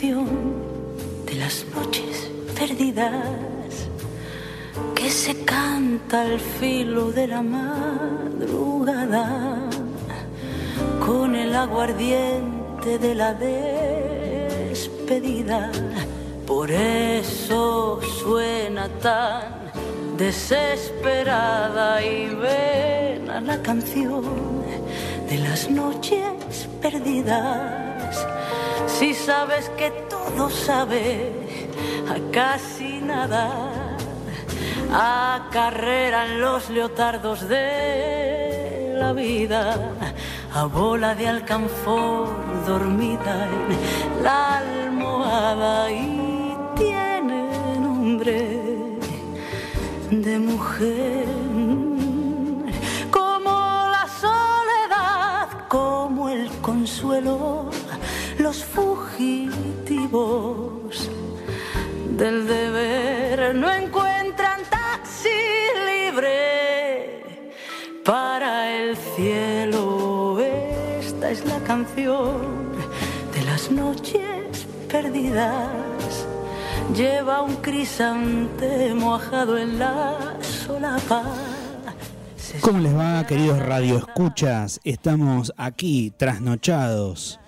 de las noches perdidas que se canta al filo de la madrugada con el aguardiente de la despedida. Por eso suena tan desesperada y ven a la canción de las noches perdidas. Si sabes que todo sabe a casi nada, a carrera en los leotardos de la vida, a bola de alcanfor dormida en la almohada y tiene nombre de mujer. Como la soledad, como el consuelo, los del deber no encuentran taxi libre para el cielo. Esta es la canción de las noches perdidas lleva un crisante mojado en la solapa. ¿Cómo les va, queridos radioescuchas? Estamos aquí, trasnochados,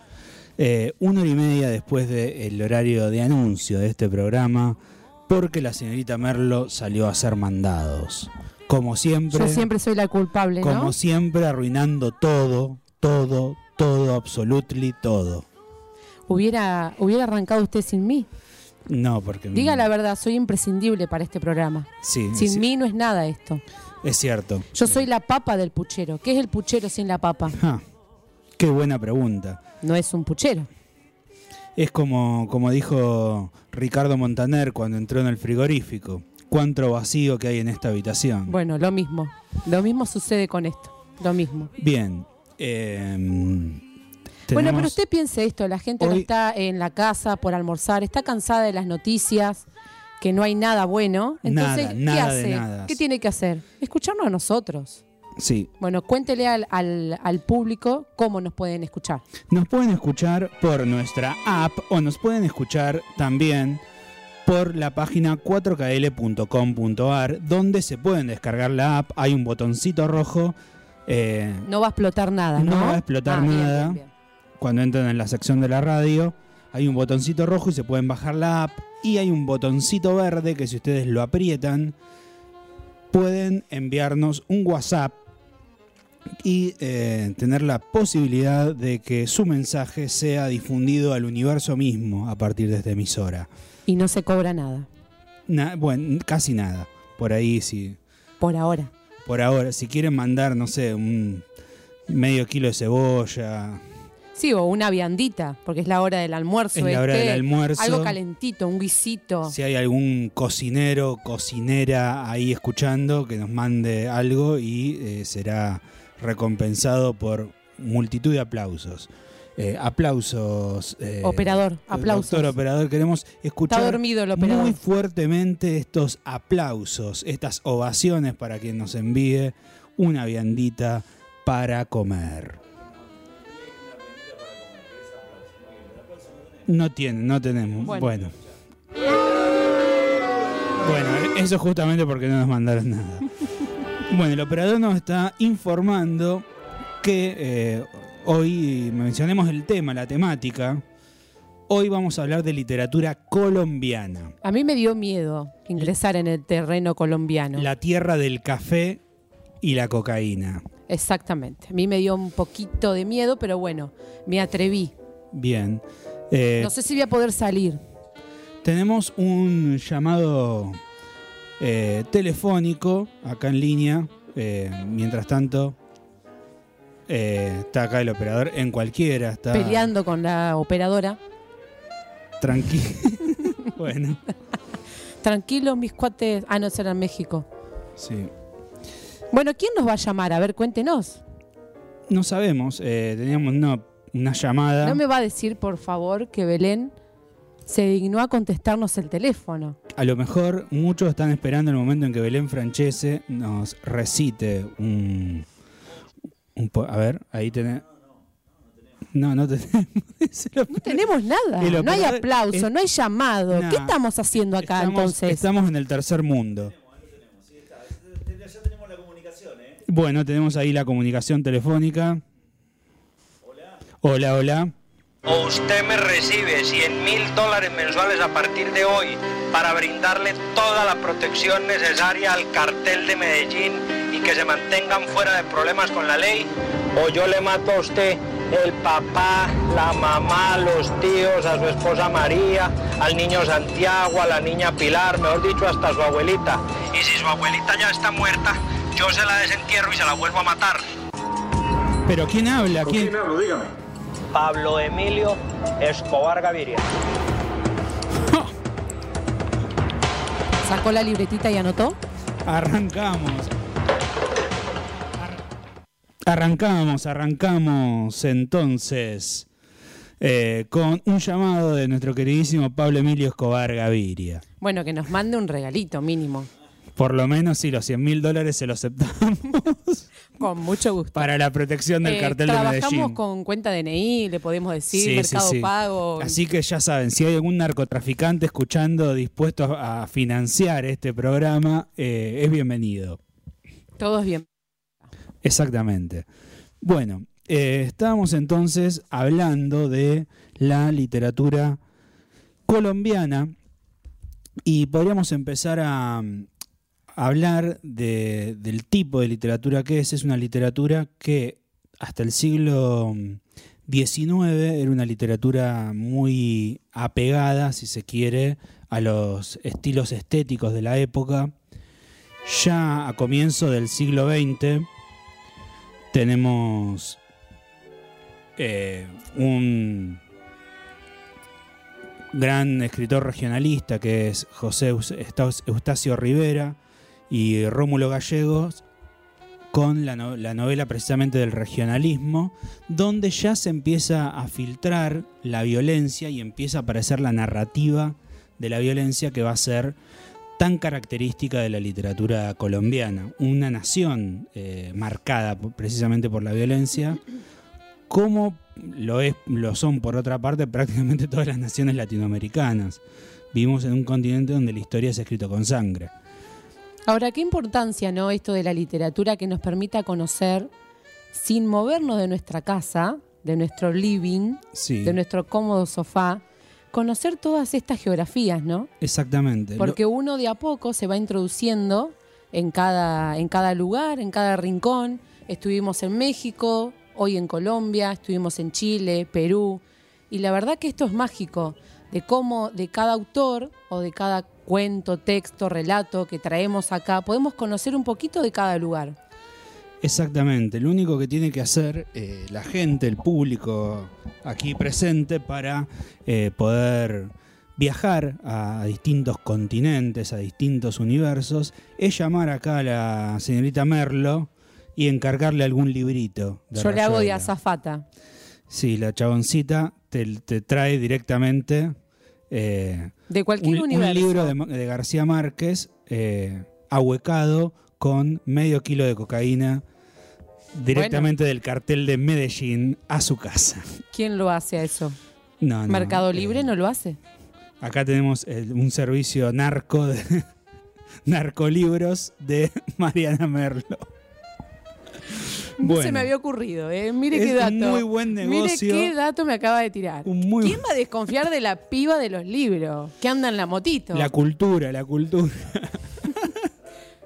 eh, una hora y media después del horario de anuncio de este programa, porque la señorita Merlo salió a hacer mandados. Como siempre. Yo siempre soy la culpable, Como ¿no? siempre, arruinando todo, todo, todo, absolutely todo. Hubiera, hubiera arrancado usted sin mí. No, porque. Diga la verdad, soy imprescindible para este programa. Sí, Sin es, mí no es nada esto. es cierto. Yo soy la papa del puchero. ¿Qué es el puchero sin la papa? Ja, qué buena pregunta. No es un puchero. Es como, como dijo Ricardo Montaner cuando entró en el frigorífico. Cuánto vacío que hay en esta habitación. Bueno, lo mismo. Lo mismo sucede con esto. Lo mismo. Bien. eh, Bueno, pero usted piense esto, la gente no está en la casa por almorzar, está cansada de las noticias, que no hay nada bueno. Entonces, Nada, ¿qué nada de hace? nada. ¿Qué tiene que hacer? Escucharnos a nosotros. Sí. Bueno, cuéntele al, al- al público cómo nos pueden escuchar. Nos pueden escuchar por nuestra app o nos pueden escuchar también por la página 4kl.com.ar donde se pueden descargar la app. Hay un botoncito rojo. eh, No va a explotar nada, ¿no? No va a explotar Ah, bien, nada. bien, bien. cuando entran en la sección de la radio, hay un botoncito rojo y se pueden bajar la app. Y hay un botoncito verde que si ustedes lo aprietan, pueden enviarnos un WhatsApp y eh, tener la posibilidad de que su mensaje sea difundido al universo mismo a partir de esta emisora. Y no se cobra nada, Na- bueno, casi nada. Por ahí sí. por ahora. Por ahora, si quieren mandar, no sé, un medio kilo de cebolla, Sí, o una viandita, porque es la hora del almuerzo. Es la hora este, del almuerzo. Algo calentito, un guisito. Si hay algún cocinero, cocinera ahí escuchando, que nos mande algo y eh, será recompensado por multitud de aplausos. Eh, aplausos. eh, Operador, aplausos. Doctor operador, queremos escuchar Está dormido el operador. muy fuertemente estos aplausos, estas ovaciones para quien nos envíe una viandita para comer. No tienen, no tenemos. Bueno. Bueno. Bueno, eso justamente porque no nos mandaron nada. Bueno, el operador nos está informando que eh, hoy mencionemos el tema, la temática. Hoy vamos a hablar de literatura colombiana. A mí me dio miedo ingresar en el terreno colombiano. La tierra del café y la cocaína. Exactamente. A mí me dio un poquito de miedo, pero bueno, me atreví. Bien. Eh, No sé si voy a poder salir. Tenemos un llamado eh, telefónico acá en línea. Eh, mientras tanto, eh, está acá el operador en cualquiera. Está Peleando con la operadora. tranquilo. bueno, Tranquilos, mis cuates. Ah, no, eso era en México. sí. Bueno, ¿quién nos va a llamar? A ver, cuéntenos. No sabemos. eh, teníamos una, una llamada. ¿No me va a decir, por favor, que Belén se dignó a contestarnos el teléfono? A lo mejor muchos están esperando el momento en que Belén Francese nos recite un. a ver, ahí tenés. No, no tenemos. No tenemos nada. No hay aplauso, es- no hay llamado. Nah. ¿Qué estamos haciendo acá estamos, entonces? Estamos en el tercer mundo. Bueno, tenemos ahí la comunicación telefónica. Hola, hola. O usted me recibe 100 mil dólares mensuales a partir de hoy para brindarle toda la protección necesaria al cartel de Medellín y que se mantengan fuera de problemas con la ley, o yo le mato a usted el papá, la mamá, los tíos, a su esposa María, al niño Santiago, a la niña Pilar, mejor dicho, hasta su abuelita. Y si su abuelita ya está muerta, yo se la desentierro y se la vuelvo a matar. Pero ¿quién habla? ¿Quién? Pablo Emilio Escobar Gaviria. ¿Sacó la libretita y anotó? Arrancamos. Ar- Arrancamos, arrancamos entonces eh, con un llamado de nuestro queridísimo Pablo Emilio Escobar Gaviria. Bueno, que nos mande un regalito mínimo. Por lo menos sí, los 100 mil dólares se los aceptamos Con mucho gusto. para la protección del Eh, cartel de trabajamos Medellín. con cuenta DNI, le podemos decir, Sí, Mercado sí. Pago. Así que ya saben, si hay algún narcotraficante escuchando dispuesto a financiar este programa, eh, es bienvenido. Todo es bien. Exactamente. Bueno, eh, estábamos entonces hablando de la literatura colombiana y podríamos empezar a, hablar de- del tipo de literatura que es. Es una literatura que hasta el siglo XIX era una literatura muy apegada, si se quiere, a los estilos estéticos de la época. Ya a comienzo del siglo XX tenemos eh, un gran escritor regionalista que es José Eustacio Rivera y Rómulo Gallegos con la, la novela precisamente del regionalismo, donde ya se empieza a filtrar la violencia y empieza a aparecer la narrativa de la violencia que va a ser tan característica de la literatura colombiana, una nación eh, marcada precisamente por la violencia, como lo, es, lo son por otra parte prácticamente todas las naciones latinoamericanas. Vivimos en un continente donde la historia ha escrito con sangre. Ahora, qué importancia, ¿no? Esto de la literatura que nos permita conocer, sin movernos de nuestra casa, de nuestro living, Sí, de nuestro cómodo sofá, conocer todas estas geografías, ¿no? exactamente. Lo- Porque uno de a poco se va introduciendo en cada, en cada lugar, en cada rincón. Estuvimos en México, hoy en Colombia, estuvimos en Chile, Perú. Y la verdad que esto es mágico, de cómo de cada autor o de cada cuento, texto, relato que traemos acá, podemos conocer un poquito de cada lugar. Exactamente, lo único que tiene que hacer eh, la gente, el público aquí presente para eh, poder viajar a distintos continentes, a distintos universos, es llamar acá a la señorita Merlo y encargarle algún librito. de Yo le hago de azafata. Sí, la chaboncita te, te trae directamente eh, De cualquier un, un libro de, de García Márquez eh, ahuecado con medio kilo de cocaína directamente del cartel de Medellín a su casa. ¿Quién lo hace a eso? No, no, Mercado eh, Libre no lo hace. Acá tenemos el- un servicio narco de narcolibros de Mariana Merlo. Se me había ocurrido, ¿eh? Mire Es qué dato. un muy buen Mire negocio. qué dato me acaba de tirar. Muy- ¿Quién va a desconfiar de la piba de los libros? Que anda en la motito. La cultura, la cultura.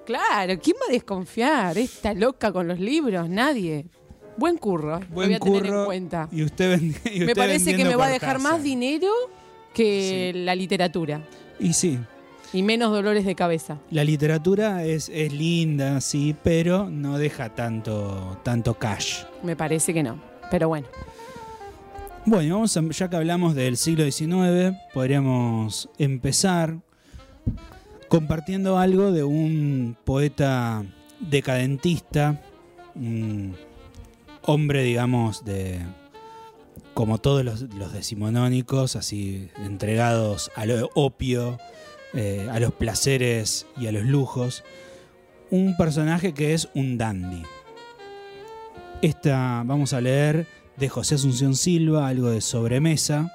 Claro, ¿quién va a desconfiar? Esta loca con los libros, nadie. Buen curro, lo Buen voy a tener en curro. cuenta. Y usted, y Me parece que me va a dejar casa. más dinero que la literatura. Y sí, Y menos dolores de cabeza. la literatura es, es linda, sí, pero no deja tanto, tanto cash. Me parece que no. Pero bueno. Bueno, vamos a- ya que hablamos del siglo XIX, podríamos empezar compartiendo algo de un poeta decadentista, un hombre, digamos, de como todos los, los decimonónicos, así entregados a lo opio, eh, a los placeres y a los lujos. Un personaje que es un dandy. Esta, vamos a leer de José Asunción Silva, algo de sobremesa.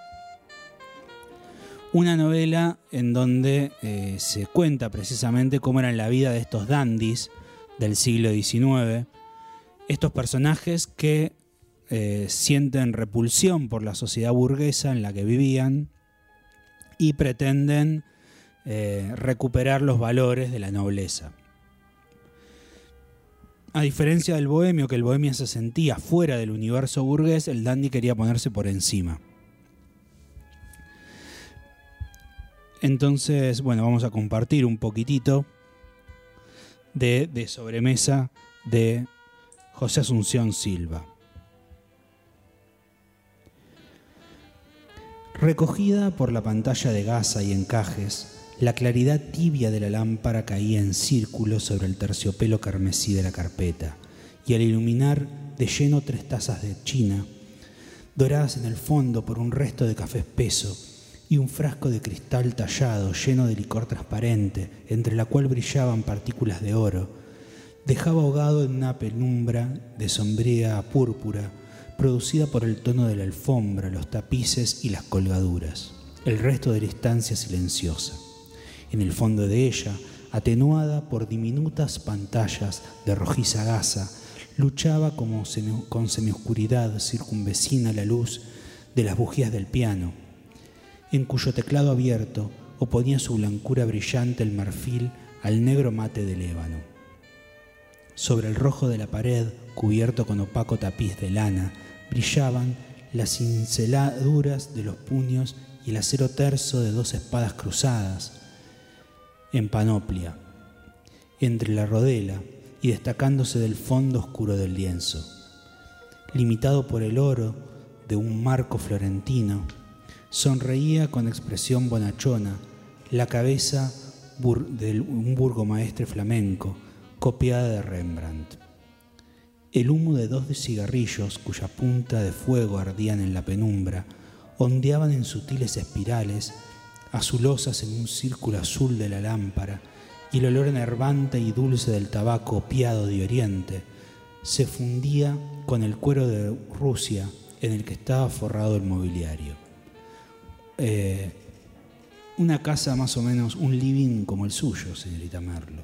Una novela en donde eh, se cuenta precisamente cómo era la vida de estos dandies del siglo XIX. Estos personajes que eh, sienten repulsión por la sociedad burguesa en la que vivían y pretenden eh, recuperar los valores de la nobleza. A diferencia del bohemio, que el bohemio se sentía fuera del universo burgués, el dandy quería ponerse por encima. Entonces, bueno, vamos a compartir un poquitito de, de sobremesa de José Asunción Silva. Recogida por la pantalla de gasa y encajes, la claridad tibia de la lámpara caía en círculo sobre el terciopelo carmesí de la carpeta, y al iluminar de lleno tres tazas de china, doradas en el fondo por un resto de café espeso, y un frasco de cristal tallado lleno de licor transparente, entre la cual brillaban partículas de oro, dejaba ahogado en una penumbra de sombría púrpura, producida por el tono de la alfombra, los tapices y las colgaduras, el resto de la estancia silenciosa. En el fondo de ella, atenuada por diminutas pantallas de rojiza gasa, luchaba como con semioscuridad circunvecina la luz de las bujías del piano, en cuyo teclado abierto oponía su blancura brillante el marfil al negro mate del ébano. Sobre el rojo de la pared, cubierto con opaco tapiz de lana, brillaban las cinceladuras de los puños y el acero terso de dos espadas cruzadas, en panoplia, entre la rodela y destacándose del fondo oscuro del lienzo. Limitado por el oro de un marco florentino, sonreía con expresión bonachona la cabeza de un burgomaestre flamenco copiada de Rembrandt. El humo de dos de cigarrillos cuya punta de fuego ardían en la penumbra ondeaban en sutiles espirales azulosas en un círculo azul de la lámpara, y el olor enervante y dulce del tabaco opiado de Oriente se fundía con el cuero de Rusia en el que estaba forrado el mobiliario. Eh, una casa más o menos, un living como el suyo, señorita Merlo.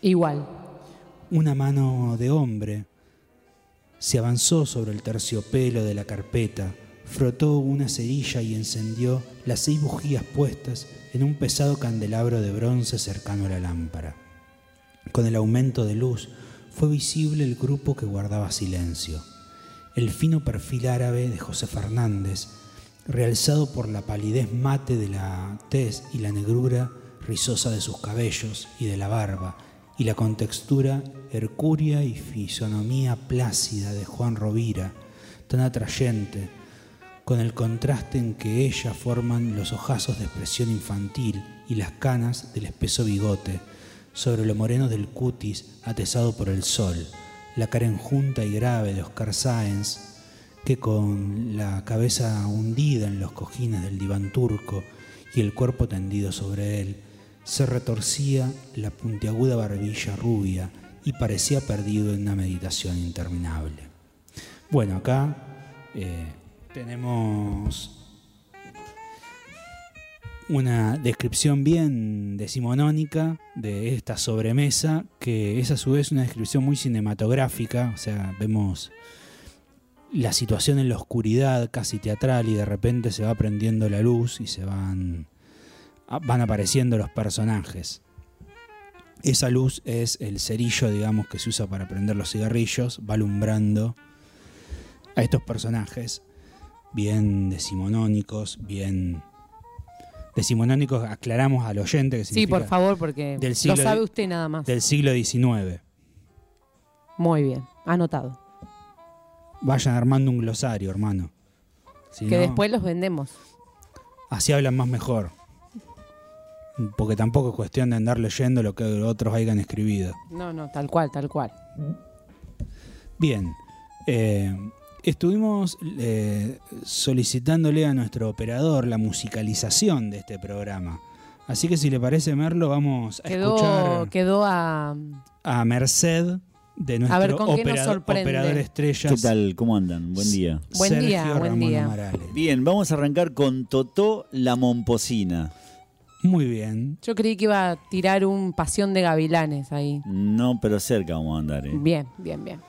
Igual. Una mano de hombre se avanzó sobre el terciopelo de la carpeta, frotó una cerilla y encendió las seis bujías puestas en un pesado candelabro de bronce cercano a la lámpara. Con el aumento de luz fue visible el grupo que guardaba silencio. El fino perfil árabe de José Fernández, realzado por la palidez mate de la tez y la negrura rizosa de sus cabellos y de la barba, y la contextura hercúrea y fisonomía plácida de Juan Rovira, tan atrayente, con el contraste en que ella forman los ojazos de expresión infantil y las canas del espeso bigote, sobre lo moreno del cutis atesado por el sol, la cara enjunta y grave de Oscar Sáenz, que con la cabeza hundida en los cojines del diván turco y el cuerpo tendido sobre él, se retorcía la puntiaguda barbilla rubia y parecía perdido en una meditación interminable. Bueno, acá eh, tenemos una descripción bien decimonónica de esta sobremesa, que es a su vez una descripción muy cinematográfica, o sea, vemos la situación en la oscuridad casi teatral y de repente se va prendiendo la luz y se van, van apareciendo los personajes. Esa luz es el cerillo, digamos, que se usa para prender los cigarrillos, va alumbrando a estos personajes bien decimonónicos, bien decimonónicos, aclaramos al oyente que Sí, por favor, porque lo sabe usted nada más. Del siglo XIX. Muy bien, anotado. Vayan armando un glosario, hermano. que después los vendemos. Así hablan más mejor. Porque tampoco es cuestión de andar leyendo lo que otros hayan escribido. No, no, tal cual, tal cual. Bien. Eh, Estuvimos eh, solicitándole a nuestro operador la musicalización de este programa. Así que si le parece, Merlo, vamos a quedó, escuchar. Quedó a. Merced de nuestro operador, qué estrella. ¿Qué tal? ¿Cómo andan? Buen día. Buen Sergio día, Ramón buen. Marales. Bien, vamos a arrancar con Totó la Momposina. Muy bien. Yo creí que iba a tirar un pasión de gavilanes ahí. No, pero cerca vamos a andar. ¿eh? Bien, bien, bien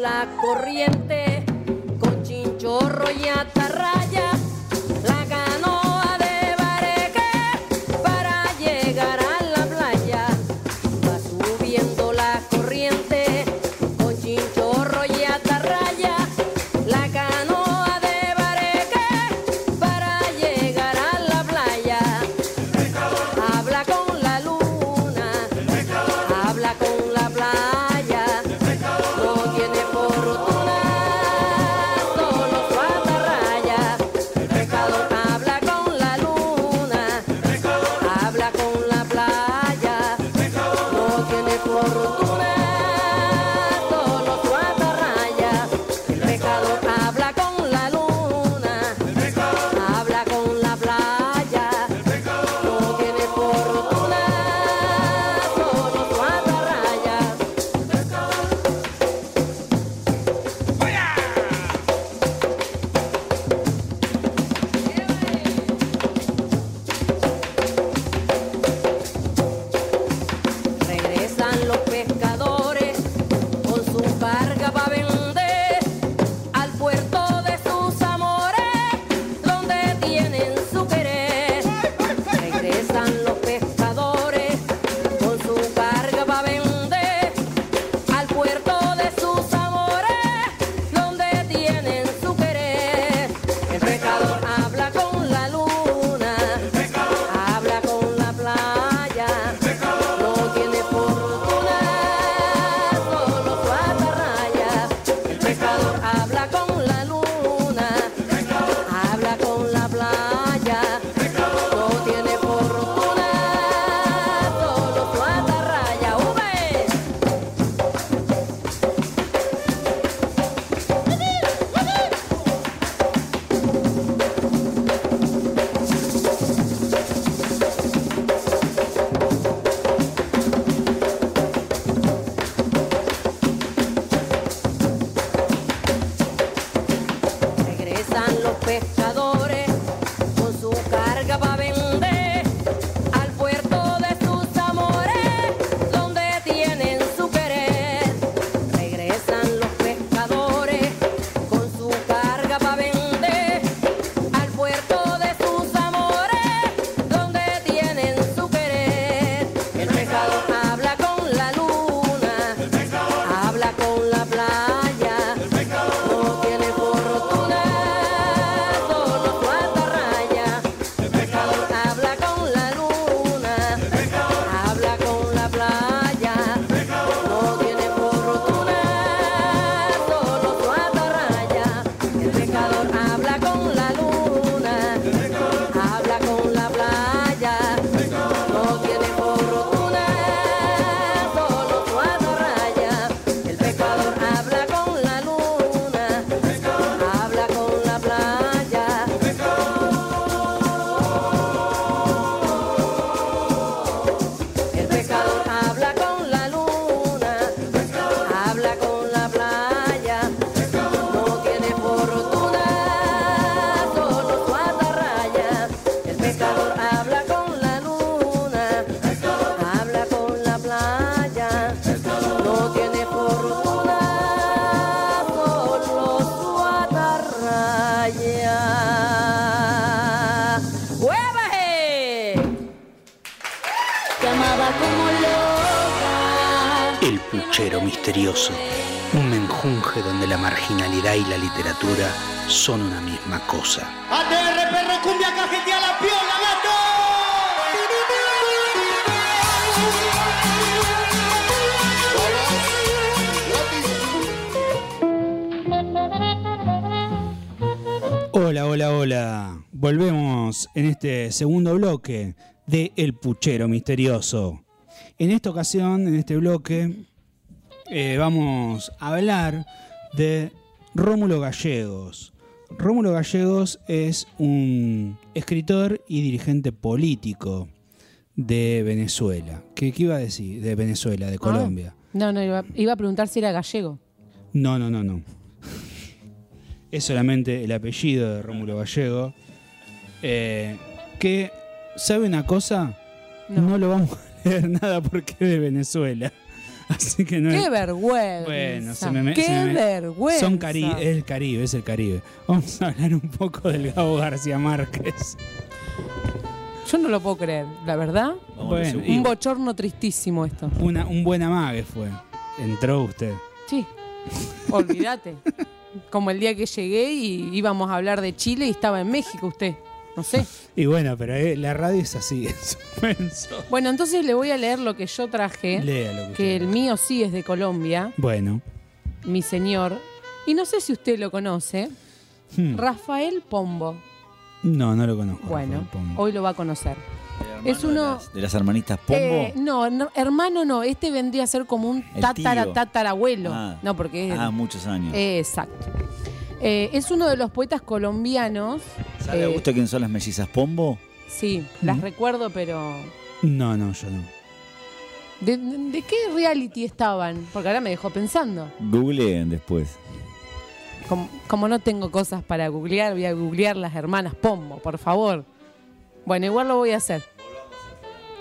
la corriente con chinchorro y atarra. Hola, hola, hola. Volvemos en este segundo bloque de El Puchero Misterioso. En esta ocasión, en este bloque, eh, vamos a hablar de Rómulo Gallegos. Rómulo Gallegos es un escritor y dirigente político. Venezuela. ¿Qué, qué iba a decir? De Venezuela, de Colombia. No, no, iba, iba a preguntar si era gallego. No, no, no, no. Es solamente el apellido de Rómulo Gallego. Eh, que, ¿sabe una cosa? No. No. lo vamos a leer nada porque es de Venezuela. Así que no ¡Qué es. vergüenza! Bueno, se me- ¡Qué se me- vergüenza! Son Cari es el Caribe, es el Caribe. Vamos a hablar un poco del Gabo García Márquez. Yo no lo puedo creer, la verdad. Bueno, Un bochorno tristísimo esto. Una, un buen amague fue. Entró usted. Sí, olvídate. Como el día que llegué y íbamos a hablar de Chile y estaba en México usted. No sé. Y bueno, pero eh, la radio es así, es suspenso. Bueno, entonces le voy a leer lo que yo traje. Lea lo que Que el mío sí es de Colombia, Bueno. mi señor. Y no sé si usted lo conoce. Hmm. Rafael Pombo. No, no lo conozco. Bueno, Pombo. hoy lo va a conocer. Es uno- De las, de las hermanitas Pombo. Eh, no, no, hermano no. Este vendría a ser como un tatara, tatarabuelo. Ah. No, porque es. ah, muchos años. Eh, exacto. Eh, es uno de los poetas colombianos. ¿Sabe a eh, usted quién son las mellizas Pombo? Sí, las recuerdo, pero. No, no, yo no. ¿De, de qué reality estaban? Porque ahora me dejó pensando. Googleen después. Como, no tengo cosas para googlear, voy a googlear las hermanas Pombo, por favor. Bueno, igual lo voy a hacer.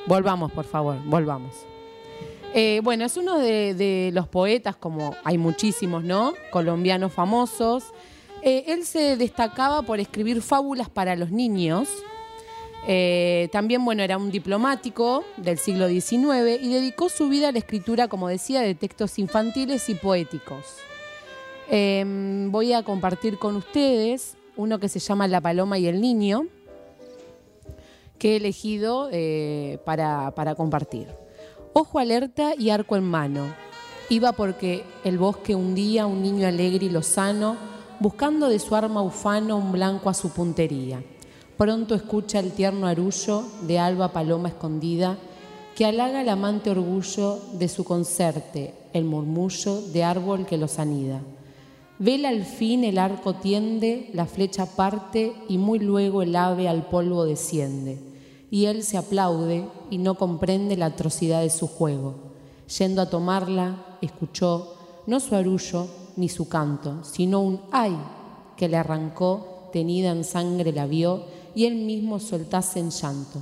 Volvamos, por favor, volvamos. Eh, bueno, es uno de, de los poetas, como hay muchísimos, ¿no? Colombianos famosos. Eh, él se destacaba por escribir fábulas para los niños. Eh, también, bueno, era un diplomático del siglo XIX y dedicó su vida a la escritura, como decía, de textos infantiles y poéticos. Eh, voy a compartir con ustedes uno que se llama La Paloma y el Niño, que he elegido eh, para, para compartir. Ojo alerta y arco en mano. Iba porque el bosque un día un niño alegre y lozano, buscando de su arma ufano un blanco a su puntería. Pronto escucha el tierno arullo de alba paloma escondida, que halaga el amante orgullo de su concerte, el murmullo de árbol que los anida. Vela al fin el arco tiende, la flecha parte y muy luego el ave al polvo desciende. Y él se aplaude y no comprende la atrocidad de su juego. Yendo a tomarla, escuchó no su arullo ni su canto, sino un ay que le arrancó, tenida en sangre la vio y él mismo soltase en llanto.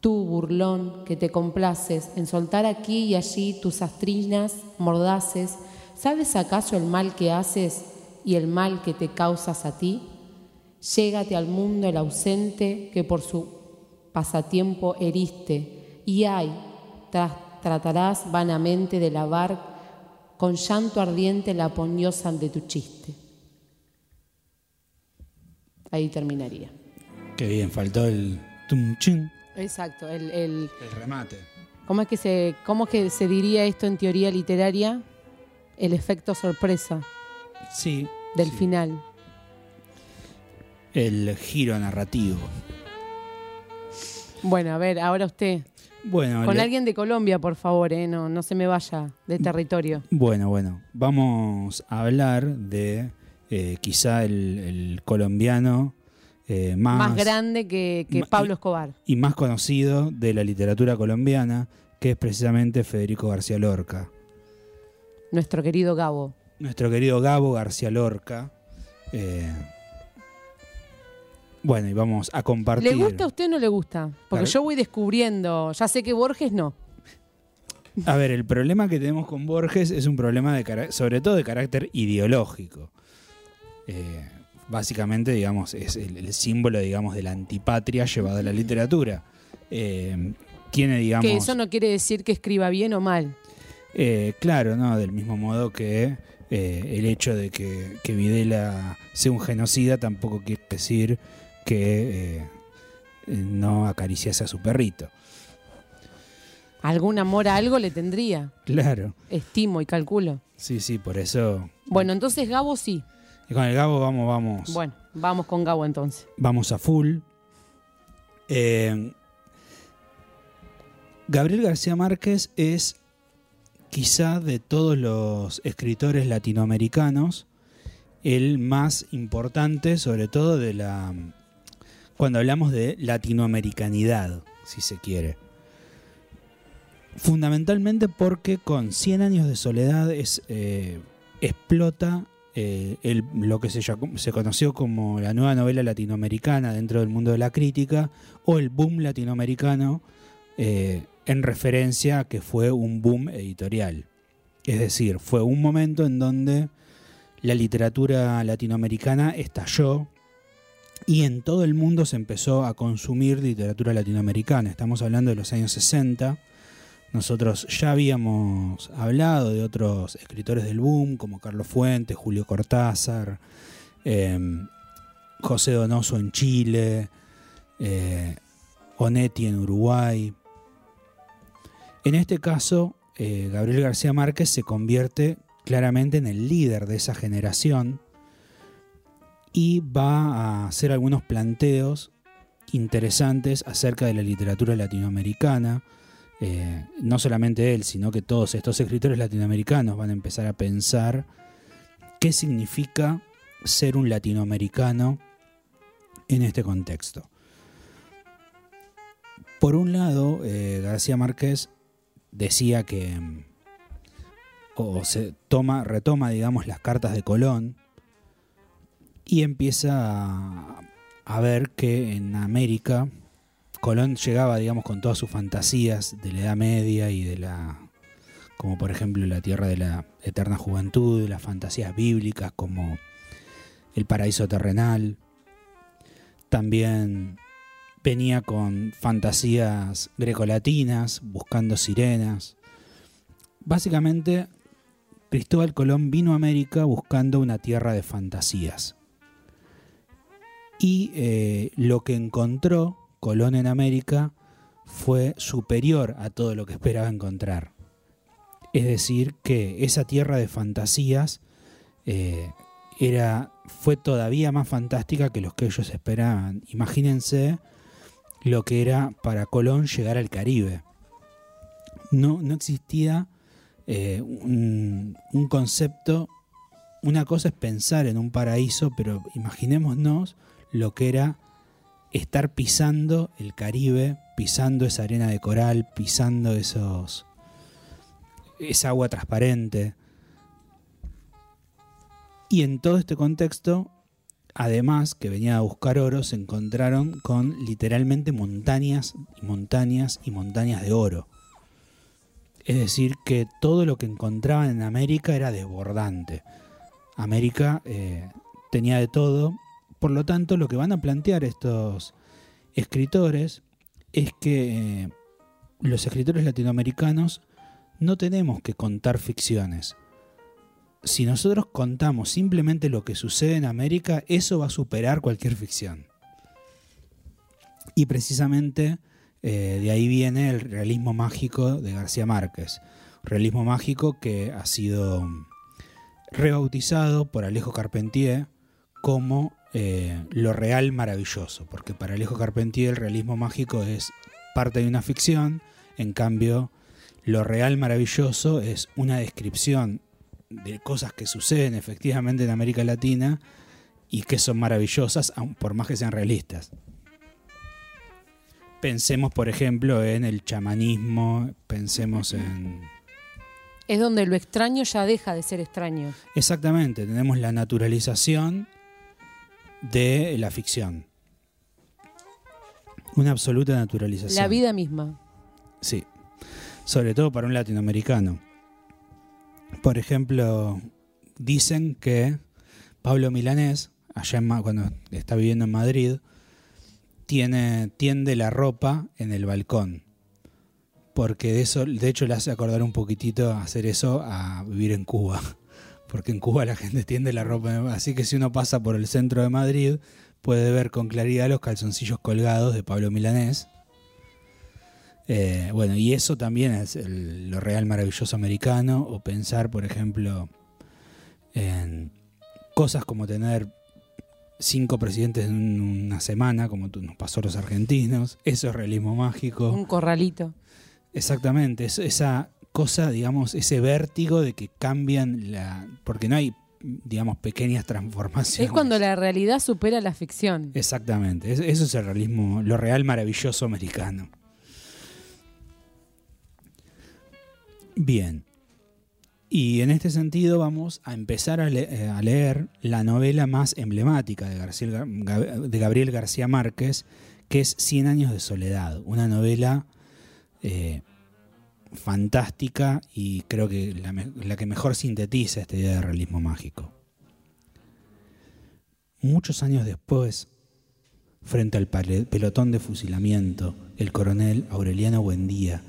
Tú, burlón, que te complaces en soltar aquí y allí tus astrinas mordaces, ¿sabes acaso el mal que haces y el mal que te causas a ti? Llégate al mundo el ausente que por su pasatiempo heriste, y ay, tras- tratarás vanamente de lavar con llanto ardiente la poniosa de tu chiste. Ahí terminaría. Qué bien, faltó el tum chin, Exacto, el, el- el remate. ¿Cómo es que se, cómo es que se diría esto en teoría literaria? El efecto sorpresa Sí. del sí. final. El giro narrativo. Bueno, a ver, ahora usted. Bueno, Con le- alguien de Colombia, por favor, ¿eh? no, no se me vaya de territorio. bueno, bueno. Vamos a hablar de eh, quizá el, el colombiano eh, más, Más grande que, Pablo Escobar. y más conocido de la literatura colombiana, que es precisamente Federico García Lorca. Nuestro querido Gabo. Nuestro querido Gabo García Lorca. eh, bueno, y vamos a compartir. ¿Le gusta a usted o no le gusta? Porque yo voy descubriendo, ya sé que Borges no. A ver, el problema que tenemos con Borges es un problema de sobre todo de carácter ideológico. Eh, básicamente, digamos, es el, el símbolo, digamos, de la antipatria llevada a la literatura. Eh, tiene, digamos, Que eso no quiere decir que escriba bien o mal. Eh, claro, ¿no? Del mismo modo que eh, el hecho de que, que Videla sea un genocida tampoco quiere decir que eh, no acariciase a su perrito. Algún amor a algo le tendría. Claro, Estimo y calculo. sí, sí, por eso. Bueno, entonces Gabo sí. Y con el Gabo vamos, vamos. Bueno, vamos con Gabo entonces. vamos a full. Eh, Gabriel García Márquez es quizá de todos los escritores latinoamericanos el más importante, sobre todo de la cuando hablamos de latinoamericanidad, si se quiere. Fundamentalmente porque con 100 años de soledad es, eh, explota eh, lo que se, se conoció como la nueva novela latinoamericana dentro del mundo de la crítica o el boom latinoamericano eh, en referencia a que fue un boom editorial. Es decir, fue un momento en donde la literatura latinoamericana estalló y en todo el mundo se empezó a consumir literatura latinoamericana. Estamos hablando de los años 60. Nosotros ya habíamos hablado de otros escritores del boom, como Carlos Fuentes, Julio Cortázar, eh, José Donoso en Chile, eh, Onetti en Uruguay. En este caso, eh, Gabriel García Márquez se convierte claramente en el líder de esa generación y va a hacer algunos planteos interesantes acerca de la literatura latinoamericana. Eh, no solamente él, sino que todos estos escritores latinoamericanos van a empezar a pensar qué significa ser un latinoamericano en este contexto. Por un lado, eh, García Márquez decía que o se toma, retoma, digamos, las cartas de Colón y empieza a ver que en América Colón llegaba, digamos, con todas sus fantasías de la Edad Media y de la, como por ejemplo la Tierra de la Eterna Juventud, las fantasías bíblicas como el paraíso terrenal. También venía con fantasías grecolatinas, buscando sirenas. Básicamente, Cristóbal Colón vino a América buscando una tierra de fantasías. Y eh, lo que encontró Colón en América fue superior a todo lo que esperaba encontrar. Es decir, que esa tierra de fantasías eh, era, fue todavía más fantástica que los que ellos esperaban. Imagínense lo que era para Colón llegar al Caribe. No, no existía eh, un, un concepto, una cosa es pensar en un paraíso, pero imaginémonos lo que era estar pisando el Caribe, pisando esa arena de coral, pisando esos esa agua transparente. Y en todo este contexto, además que venía a buscar oro, se encontraron con literalmente montañas y montañas y montañas de oro. Es decir, que todo lo que encontraban en América era desbordante. América eh, tenía de todo. Por lo tanto, lo que van a plantear estos escritores es que eh, los escritores latinoamericanos no tenemos que contar ficciones. Si nosotros contamos simplemente lo que sucede en América, eso va a superar cualquier ficción. Y precisamente eh, de ahí viene el realismo mágico de García Márquez. Realismo mágico que ha sido rebautizado por Alejo Carpentier como eh, lo real maravilloso, porque para Alejo Carpentier el realismo mágico es parte de una ficción, en cambio lo real maravilloso es una descripción de cosas que suceden efectivamente en América Latina y que son maravillosas, aun por más que sean realistas. Pensemos, por ejemplo, en el chamanismo, pensemos en... Es donde lo extraño ya deja de ser extraño. Exactamente, tenemos la naturalización de la ficción. Una absoluta naturalización. La vida misma. Sí, sobre todo para un latinoamericano. Por ejemplo, dicen que Pablo Milanés, allá en cuando está viviendo en Madrid, tiene, tiende la ropa en el balcón. Porque de eso, de hecho, le hace acordar un poquitito hacer eso a vivir en Cuba. Porque en Cuba la gente tiende la ropa. Así que si uno pasa por el centro de Madrid, puede ver con claridad los calzoncillos colgados de Pablo Milanés. Eh, bueno, y eso también es el- lo real maravilloso americano, o pensar, por ejemplo, en cosas como tener cinco presidentes en una semana, como nos pasó a los argentinos, eso es realismo mágico. Un corralito. Exactamente, es- esa cosa, digamos, ese vértigo de que cambian la... porque no hay, digamos, pequeñas transformaciones. Es cuando la realidad supera la ficción. Exactamente, es- eso es el realismo, lo real maravilloso americano. Bien. Y en este sentido vamos a empezar a, eh, leer la novela más emblemática de, Gabriel García Márquez, que es Cien años de soledad, una novela eh, fantástica y creo que la, la que mejor sintetiza esta idea de realismo mágico. Muchos años después, frente al pelotón de fusilamiento, el coronel Aureliano Buendía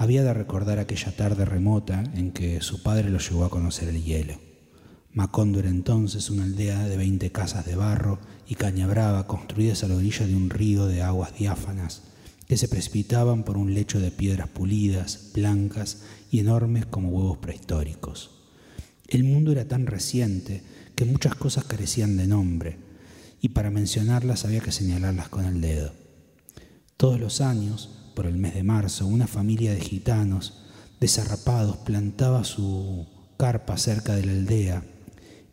había de recordar aquella tarde remota en que su padre lo llevó a conocer el hielo. Macondo era entonces una aldea de 20 casas de barro y caña brava construidas a la orilla de un río de aguas diáfanas que se precipitaban por un lecho de piedras pulidas, blancas y enormes como huevos prehistóricos. El mundo era tan reciente que muchas cosas carecían de nombre, y para mencionarlas había que señalarlas con el dedo. Todos los años, por el mes de marzo, una familia de gitanos desarrapados plantaba su carpa cerca de la aldea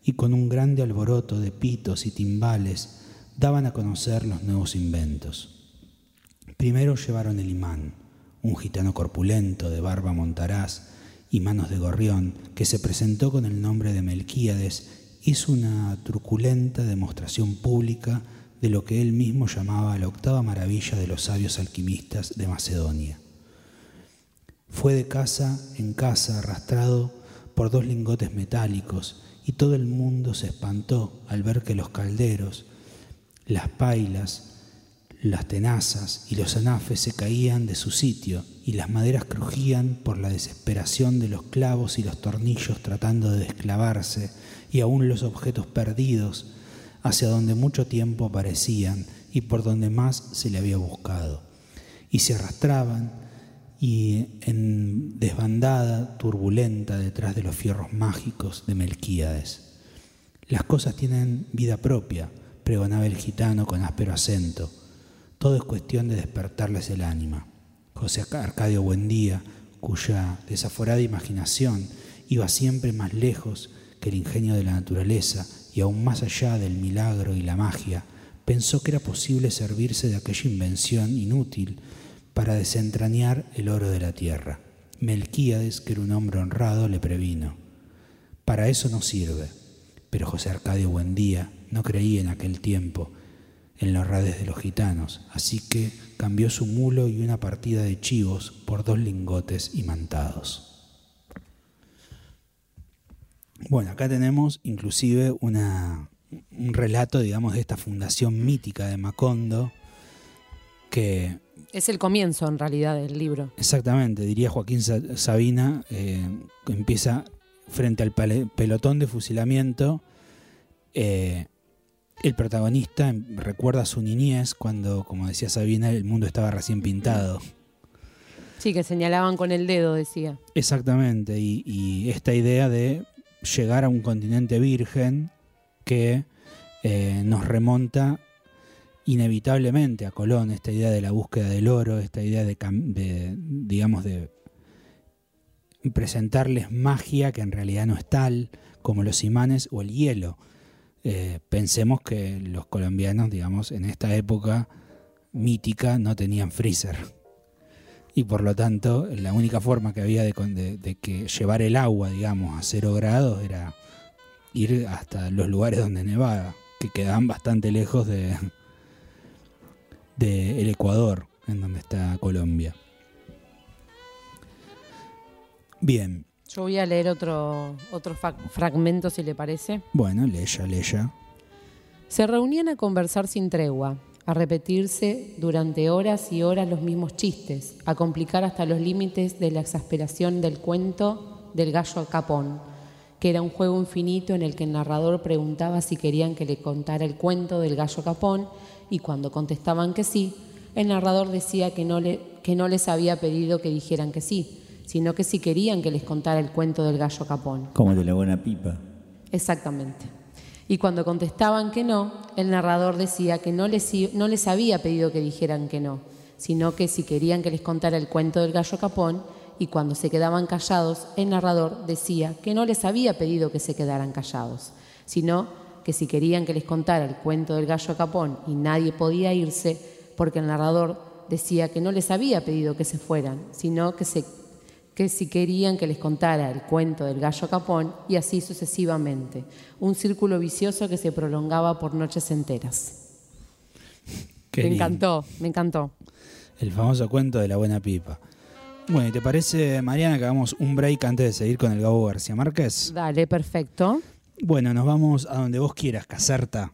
y con un grande alboroto de pitos y timbales daban a conocer los nuevos inventos. Primero llevaron el imán, un gitano corpulento de barba montaraz y manos de gorrión que se presentó con el nombre de Melquíades, hizo una truculenta demostración pública de lo que él mismo llamaba la octava maravilla de los sabios alquimistas de Macedonia. Fue de casa en casa arrastrado por dos lingotes metálicos y todo el mundo se espantó al ver que los calderos, las pailas, las tenazas y los anafes se caían de su sitio y las maderas crujían por la desesperación de los clavos y los tornillos tratando de desclavarse y aún los objetos perdidos hacia donde mucho tiempo aparecían y por donde más se le había buscado. Y se arrastraban y en desbandada turbulenta detrás de los fierros mágicos de Melquíades. Las cosas tienen vida propia, pregonaba el gitano con áspero acento. Todo es cuestión de despertarles el ánima. José Arcadio Buendía, cuya desaforada imaginación iba siempre más lejos que el ingenio de la naturaleza y aún más allá del milagro y la magia, pensó que era posible servirse de aquella invención inútil para desentrañar el oro de la tierra. Melquíades, que era un hombre honrado, le previno. Para eso no sirve. Pero José Arcadio Buendía no creía en aquel tiempo en los rades de los gitanos, así que cambió su mulo y una partida de chivos por dos lingotes imantados. Bueno, acá tenemos inclusive una, un relato, digamos, de esta fundación mítica de Macondo, que Es el comienzo, en realidad, del libro. Exactamente, diría Joaquín Sa- Sabina, eh, que empieza frente al pelotón de fusilamiento. eh, el protagonista em- recuerda su niñez cuando, como decía Sabina, el mundo estaba recién pintado. Sí, que señalaban con el dedo, decía. Exactamente, y, y esta idea de llegar a un continente virgen que eh, nos remonta inevitablemente a Colón, esta idea de la búsqueda del oro, esta idea de, digamos, de presentarles magia que en realidad no es tal, como los imanes o el hielo. Eh, pensemos que los colombianos, digamos, en esta época mítica no tenían freezer. Y por lo tanto, la única forma que había de, de- de que llevar el agua, digamos, a cero grados era ir hasta los lugares donde nevaba, que quedaban bastante lejos de del Ecuador, en donde está Colombia. Bien, Yo voy a leer otro, otro fragmento, si le parece. bueno, leya, leya. Se reunían a conversar sin tregua, a repetirse durante horas y horas los mismos chistes, a complicar hasta los límites de la exasperación del cuento del gallo capón, que era un juego infinito en el que el narrador preguntaba si querían que le contara el cuento del gallo capón y cuando contestaban que sí, el narrador decía que no, le- que no les había pedido que dijeran que sí, sino que si querían que les contara el cuento del gallo capón. Como de la buena pipa. Exactamente. Y cuando contestaban que no, el narrador decía que no les, no les había pedido que dijeran que no, sino que si querían que les contara el cuento del gallo capón, y cuando se quedaban callados, el narrador decía que no les había pedido que se quedaran callados, sino que si querían que les contara el cuento del gallo capón y nadie podía irse, porque el narrador decía que no les había pedido que se fueran, sino que se que si querían que les contara el cuento del gallo capón y así sucesivamente, un círculo vicioso que se prolongaba por noches enteras. Qué me encantó, me encantó. El famoso cuento de la buena pipa. Bueno, ¿y te parece, Mariana, que hagamos un break antes de seguir con el Gabo García Márquez? Dale, perfecto. Bueno, nos vamos a donde vos quieras, Caserta.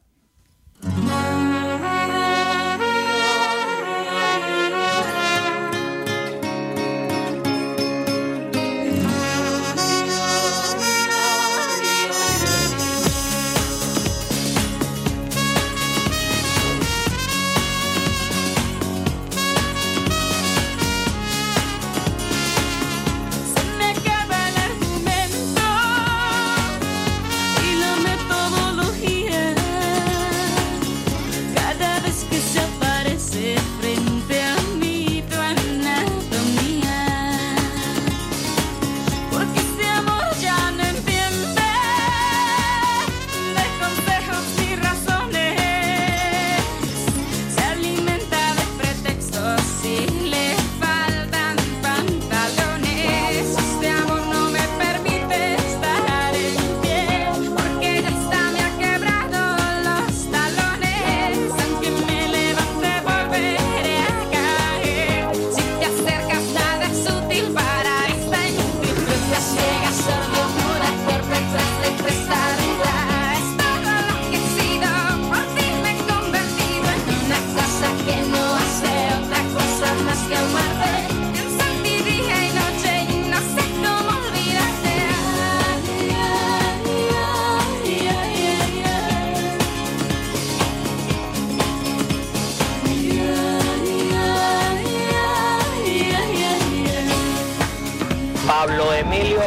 Pablo Emilio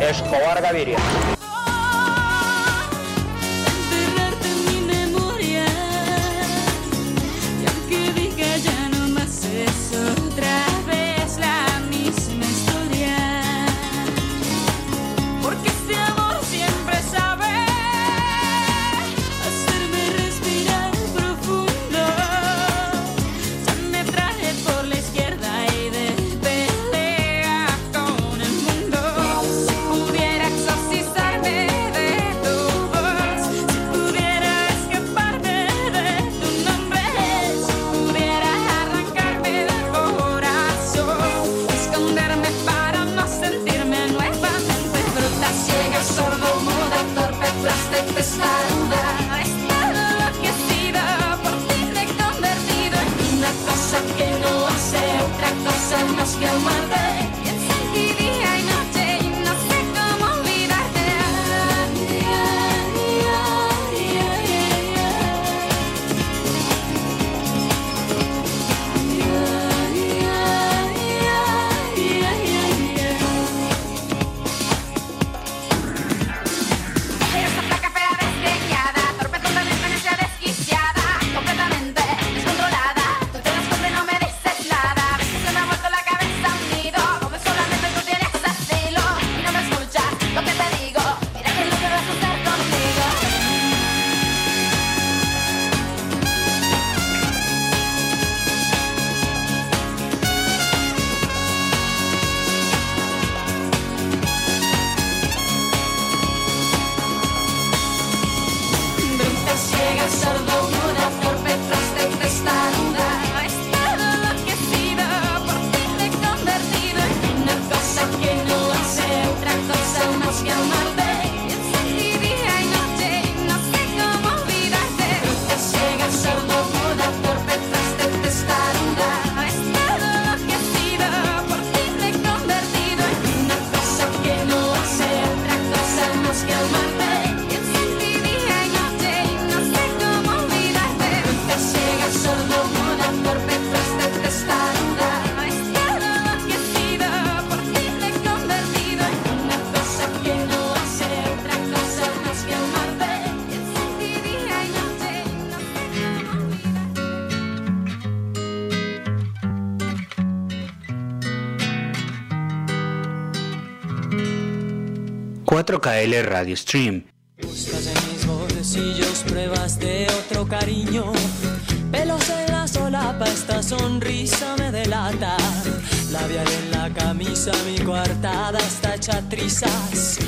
Escobar Gaviria. AL Radio Stream. Buscas en mis bolsillos pruebas de otro cariño, pelos en la solapa, esta sonrisa me delata, labial en la camisa, mi coartada está hecha trizas.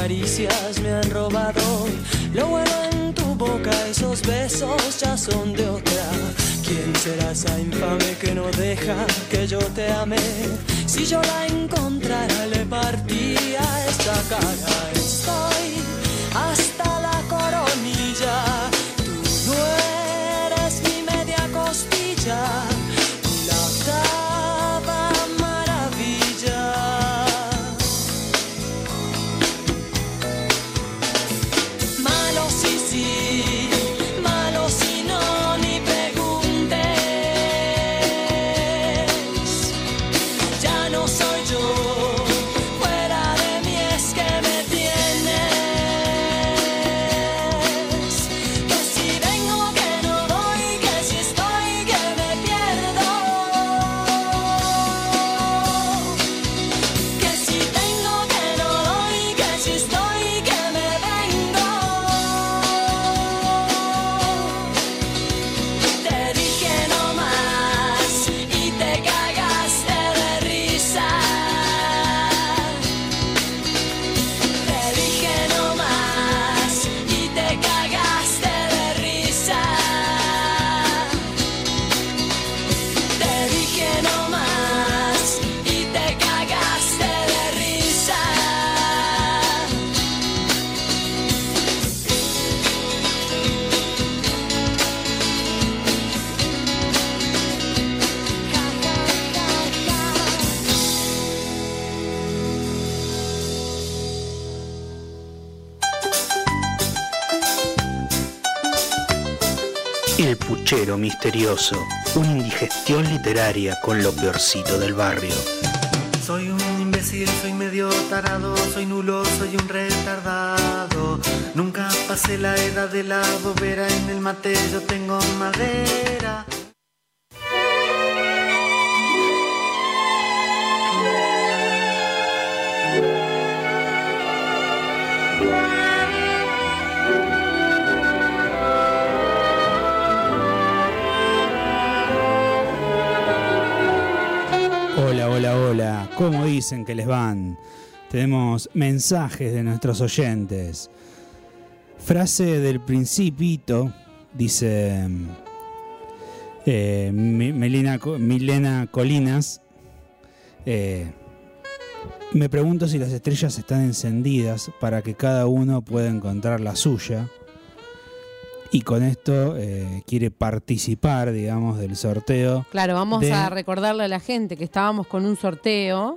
Caricias me han robado. Lo bueno en tu boca, esos besos ya son de otra. ¿Quién será esa infame que no deja que yo te ame? Si yo la encontrara, le partiría esta cara. Misterioso, una indigestión literaria con lo peorcito del barrio. Soy un imbécil, soy medio tarado, soy nulo, soy un retardado. Nunca pasé la edad de la bobera, en el mate yo tengo madera. ¿Cómo dicen que les van? Tenemos mensajes de nuestros oyentes. Frase del principito, dice eh, Melina Milena Colinas. eh, me pregunto si las estrellas están encendidas para que cada uno pueda encontrar la suya. Y con esto eh, quiere participar, digamos, del sorteo. Claro, vamos de- a recordarle a la gente que estábamos con un sorteo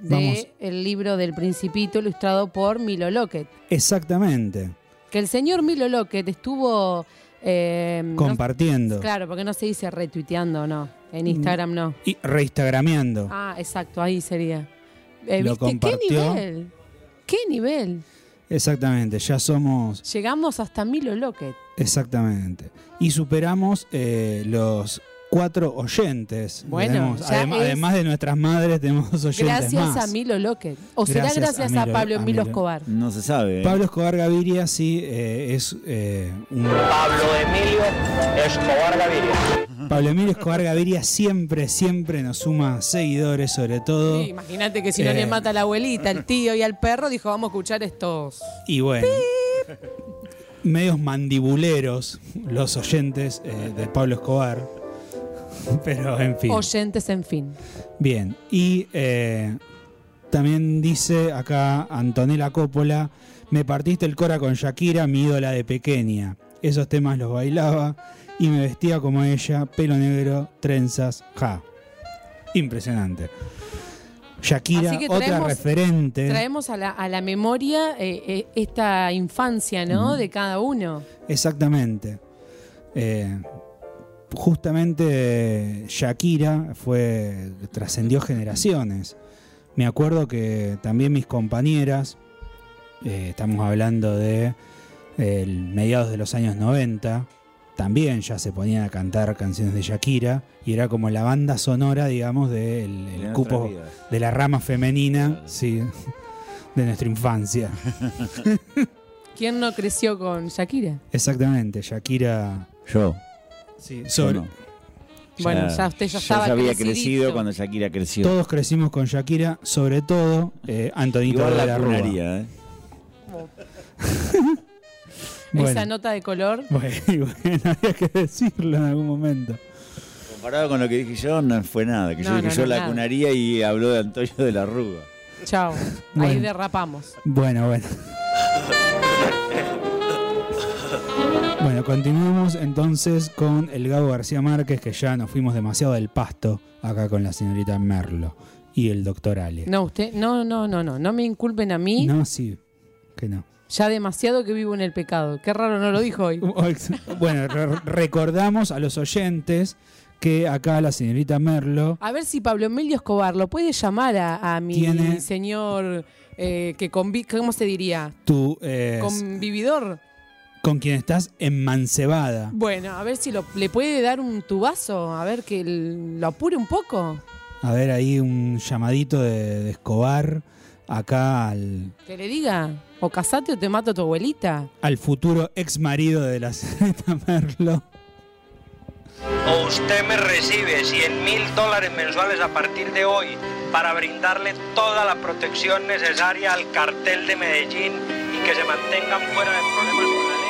de Vamos. el libro del Principito ilustrado por Milo Lockett. Exactamente. Que el señor Milo Lockett estuvo eh, no- Compartiendo. claro, porque no se dice retuiteando, no. En Instagram no. Y reinstagrameando. Ah, exacto, ahí sería. Eh, Lo ¿viste? ¿Qué nivel? ¿Qué nivel? Exactamente, ya somos. Llegamos hasta Milo Lockett. Exactamente. Y superamos eh, los cuatro oyentes. Bueno, Tenemos- ya adem- es- además de nuestras madres, tenemos oyentes Gracias más. a Milo Lockett. O será Gracias a a, Milo- Pablo a Emilio Milo. Escobar. No se sabe. ¿eh? Pablo Escobar Gaviria sí eh, es eh, un Pablo Emilio Escobar Gaviria. Pablo Emilio Escobar Gaviria siempre, siempre nos suma seguidores, sobre todo. Sí, Imagínate que si no Eh. le mata a la abuelita, al tío y al perro, dijo, vamos a escuchar estos. Y bueno, medios mandibuleros los oyentes eh, de Pablo Escobar. Pero en fin. Oyentes, en fin. Bien. Y eh, también dice acá Antonella Coppola: Me partiste el cora con Shakira, mi ídola de pequeña. Esos temas los bailaba y me vestía como ella, pelo negro, trenzas, ja. Impresionante. Shakira, otra referente. Traemos a la, a la memoria eh, eh, esta infancia, ¿no? De cada uno. Exactamente. Eh, justamente Shakira fue trascendió generaciones. Me acuerdo que también mis compañeras, estamos hablando de mediados de los años 90, también ya se ponían a cantar canciones de Shakira y era como la banda sonora, digamos, del De cupo de la rama femenina, sí, de nuestra infancia. ¿Quién no creció con Shakira? Exactamente, Shakira. Yo. Sí, Yo sobre, no. Bueno, ya usted ya yo estaba ya había crecidito. crecido cuando Shakira creció. Todos crecimos con Shakira, sobre todo eh, Antonito Igual de la la Rúa. ¿eh? Bueno. Esa nota de color. Bueno, había que decirlo en algún momento. Comparado con lo que dije yo, no fue nada. Que yo dije no, yo no, la nada. cunaría y habló de Antonio de la Rúa. Chao. Ahí derrapamos. Bueno, bueno. Bueno, continuamos entonces con el Gabo García Márquez, que ya nos fuimos demasiado del pasto acá con la señorita Merlo y el doctor Ale. No, usted, no, no, no, no. No me inculpen a mí. No, sí, que no. Ya demasiado que vivo en el pecado. Qué raro no lo dijo hoy. Bueno, re- recordamos a los oyentes que acá la señorita Merlo A ver si Pablo Emilio Escobar lo puede llamar a, a mi Tiene- señor eh, que convi ¿cómo se diría? tu, eh, Convividor. con quien estás enmancebada. Bueno, a ver si lo, le puede dar un tubazo, a ver que lo apure un poco. A ver ahí un llamadito de, de Escobar acá al, Que le diga, o casate o te mato a tu abuelita. al futuro ex marido de la señorita Merlo. O usted me recibe 100 mil dólares mensuales a partir de hoy para brindarle toda la protección necesaria al cartel de Medellín y que se mantengan fuera de problemas con la ley.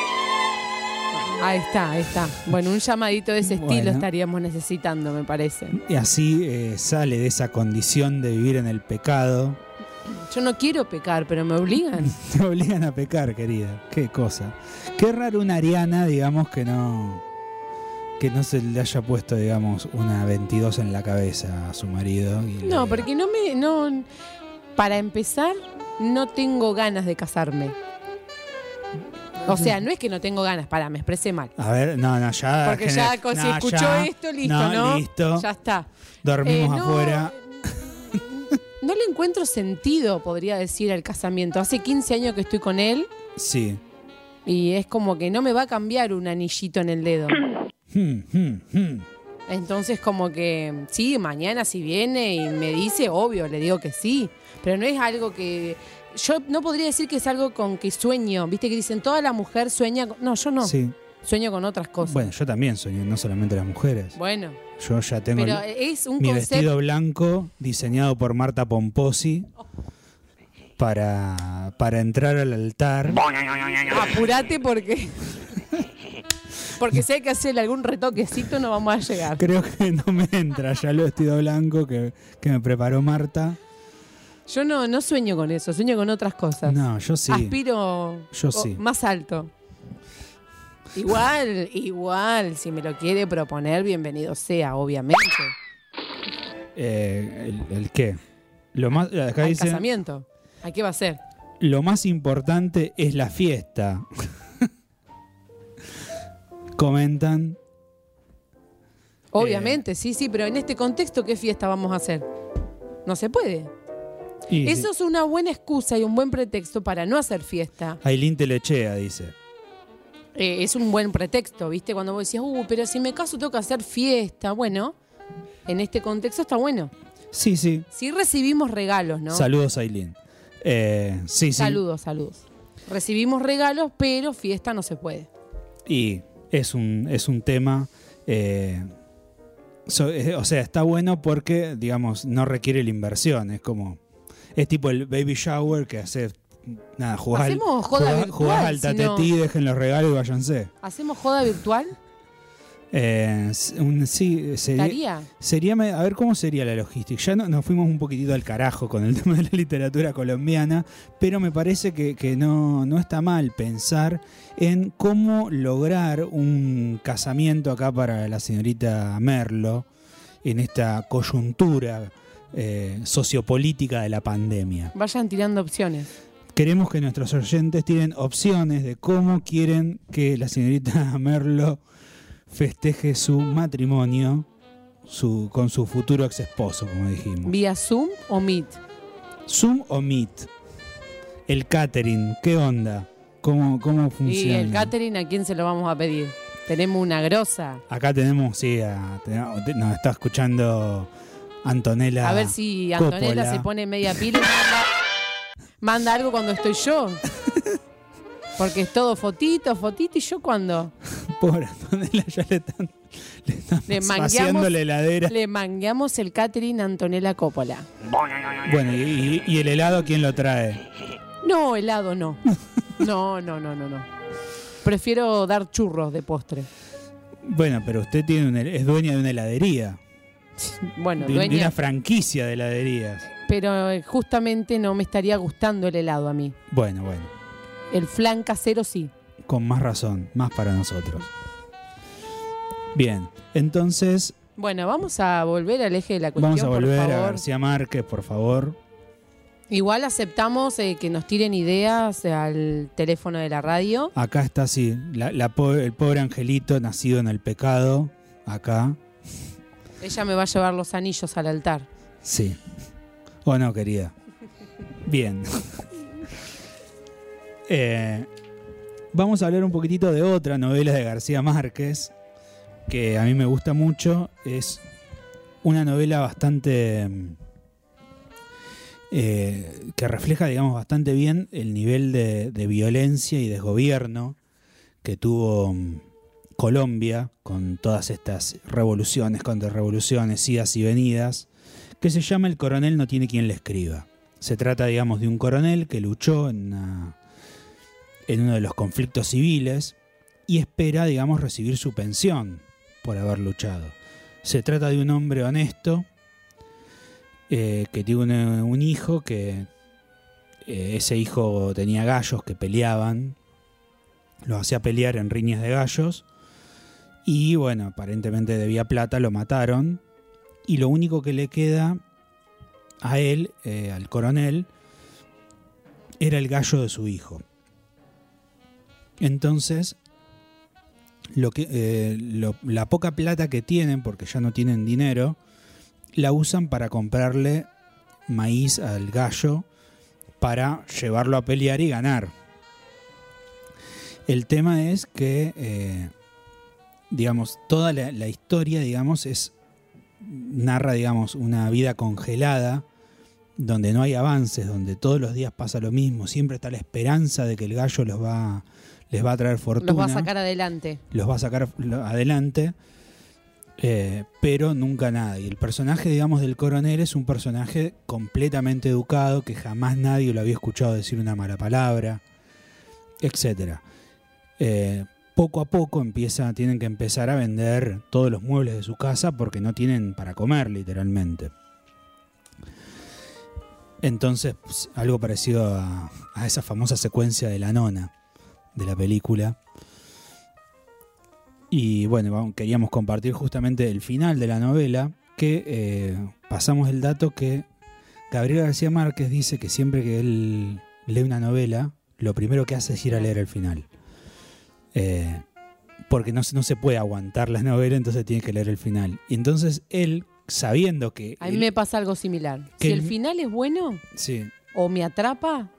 Ahí está, ahí está. Bueno, un llamadito de ese estilo Bueno. estaríamos necesitando, me parece. Y así eh, sale de esa condición de vivir en el pecado. Yo no quiero pecar, pero me obligan. Te obligan a pecar, querida. Qué cosa. Qué raro una Ariana, digamos, que no. que no se le haya puesto, digamos, una 22 en la cabeza a su marido. y No, le- porque no me. No, para empezar, no tengo ganas de casarme. O sea, no es que no tengo ganas, para, me expresé mal. A ver, no, no, ya. Porque ya si no, escuchó ya. esto, listo, ¿no? listo. Ya está. Dormimos Eh, no, afuera. No le encuentro sentido, podría decir, al casamiento. Hace 15 años que estoy con él Sí. y es como que no me va a cambiar un anillito en el dedo. Hmm, hmm, hmm. Entonces, como que, sí, mañana si viene y me dice, obvio, le digo que sí. Pero no es algo que. Yo no podría decir que es algo con que sueño. Viste que dicen, toda la mujer sueña. con- No, yo no. Sí. Sueño con otras cosas. Bueno, yo también soy, no solamente las mujeres. Bueno, Yo ya tengo pero el- es un mi concepto. vestido blanco diseñado por Marta Pomposi para, para entrar al altar. Apurate porque. Porque si hay que hacerle algún retoquecito, no vamos a llegar. Creo que no me entra ya el vestido blanco que, que me preparó Marta. Yo no, no sueño con eso, sueño con otras cosas. No, yo sí. Aspiro Yo sí. más alto. Igual, igual, si me lo quiere proponer, bienvenido sea, obviamente. Eh, el, el qué? Lo más, acá Al dice, casamiento. ¿A qué va a ser? lo más importante es la fiesta. Comentan. Obviamente, sí, sí, pero en este contexto, ¿qué fiesta vamos a hacer? No se puede. Y Eso es una buena excusa y un buen pretexto para no hacer fiesta. Ailín Telechea dice. Eh, es un buen pretexto, ¿viste? Cuando vos decías, uh, pero si me caso tengo que hacer fiesta. Bueno, en este contexto está bueno. Sí, sí. Sí recibimos regalos, ¿no? Saludos, Aileen. Eh, sí, sí. Saludos, saludos. Recibimos regalos, pero fiesta no se puede. Y es un, es un tema. eh, so- eh, o sea, está bueno porque, digamos, no requiere la inversión. Es como. Es tipo el baby shower que hace. Nada, jugás, Hacemos joda jugás- virtual, jugás al tatetí, dejen los regalos y váyanse. ¿Hacemos joda virtual? Eh, un- sí, sería, sería. A ver cómo sería la logística. Ya no- nos fuimos un poquitito al carajo con el tema de la literatura colombiana, pero me parece que, que no, no está mal pensar en cómo lograr un casamiento acá para la señorita Merlo en esta coyuntura eh, sociopolítica de la pandemia. Vayan tirando opciones. Queremos que nuestros oyentes tienen opciones de cómo quieren que la señorita Merlo festeje su matrimonio su, con su futuro ex esposo, como dijimos. ¿Vía Zoom o Meet? ¿Zoom o Meet? El catering, ¿qué onda? ¿Cómo, cómo Y funciona? el catering, ¿a quién se lo vamos a pedir? Tenemos una grosa. Acá tenemos, sí, a- tenemos- nos está escuchando Antonella. A ver si Antonella Coppola. se pone media pila y manda, manda algo cuando estoy yo. Porque es todo fotito, fotito, y yo cuando Pobre Antonella, ya le están, le mangueamos, la heladera. le mangueamos el catering a Antonella Coppola. Bueno, y, y- y el helado quién lo trae? No, helado no. No, no, no, no, no. Prefiero dar churros de postre. Bueno, pero usted tiene un hel- es dueña de una heladería. Bueno, de, de dueña, una franquicia de heladerías. Pero eh, justamente no me estaría gustando el helado a mí. Bueno, bueno, El flan casero sí. con más razón, más para nosotros. Bien, entonces Bueno, vamos a volver al eje de la cuestión, vamos a por volver a. García Márquez, por favor. Igual aceptamos eh, que nos tiren ideas al teléfono de la radio. Acá está así, la, la po- el pobre angelito nacido en el pecado, acá, Ella me va a llevar los anillos al altar. sí. ¿O no, querida? Bien. Eh, vamos a hablar un poquitito de otra novela de García Márquez, que a mí me gusta mucho. Es una novela bastante... eh, que refleja, digamos, bastante bien el nivel de, de violencia y desgobierno que tuvo mm, Colombia con todas estas revoluciones, contrarrevoluciones, idas y venidas, que se llama El coronel no tiene quien le escriba. Se trata, digamos, de un coronel que luchó en, uno de los conflictos civiles y espera, digamos, recibir su pensión por haber luchado. Se trata de un hombre honesto eh, que tiene un, hijo que eh, ese hijo tenía gallos que peleaban, lo hacía pelear en riñas de gallos y bueno, aparentemente debía plata, lo mataron y lo único que le queda a él, eh, al coronel, era el gallo de su hijo. Entonces, lo que, eh, la poca plata que tienen, porque ya no tienen dinero, la usan para comprarle maíz al gallo para llevarlo a pelear y ganar. El tema es que, eh, digamos, toda la historia, digamos, es narra, digamos, una vida congelada, donde no hay avances, donde todos los días pasa lo mismo, siempre está la esperanza de que el gallo los va, les va a traer fortuna Los va a sacar adelante. los va a sacar adelante, eh, pero nunca nada. Y el personaje, digamos, del coronel es un personaje completamente educado, que jamás nadie lo había escuchado decir una mala palabra, etc. Eh, poco a poco empieza, tienen que empezar a vender todos los muebles de su casa porque no tienen para comer, literalmente. Entonces, pues, algo parecido a, esa famosa secuencia de la nona de la película. Y bueno, queríamos compartir justamente el final de la novela, que eh, pasamos el dato que Gabriel García Márquez dice que siempre que él lee una novela, lo primero que hace es ir a leer el final. Eh, porque no, se- no se puede aguantar la novela, entonces tiene que leer el final. Y entonces él, sabiendo que... A mí él- me pasa algo similar. que Si el el- final es bueno sí, o me atrapa,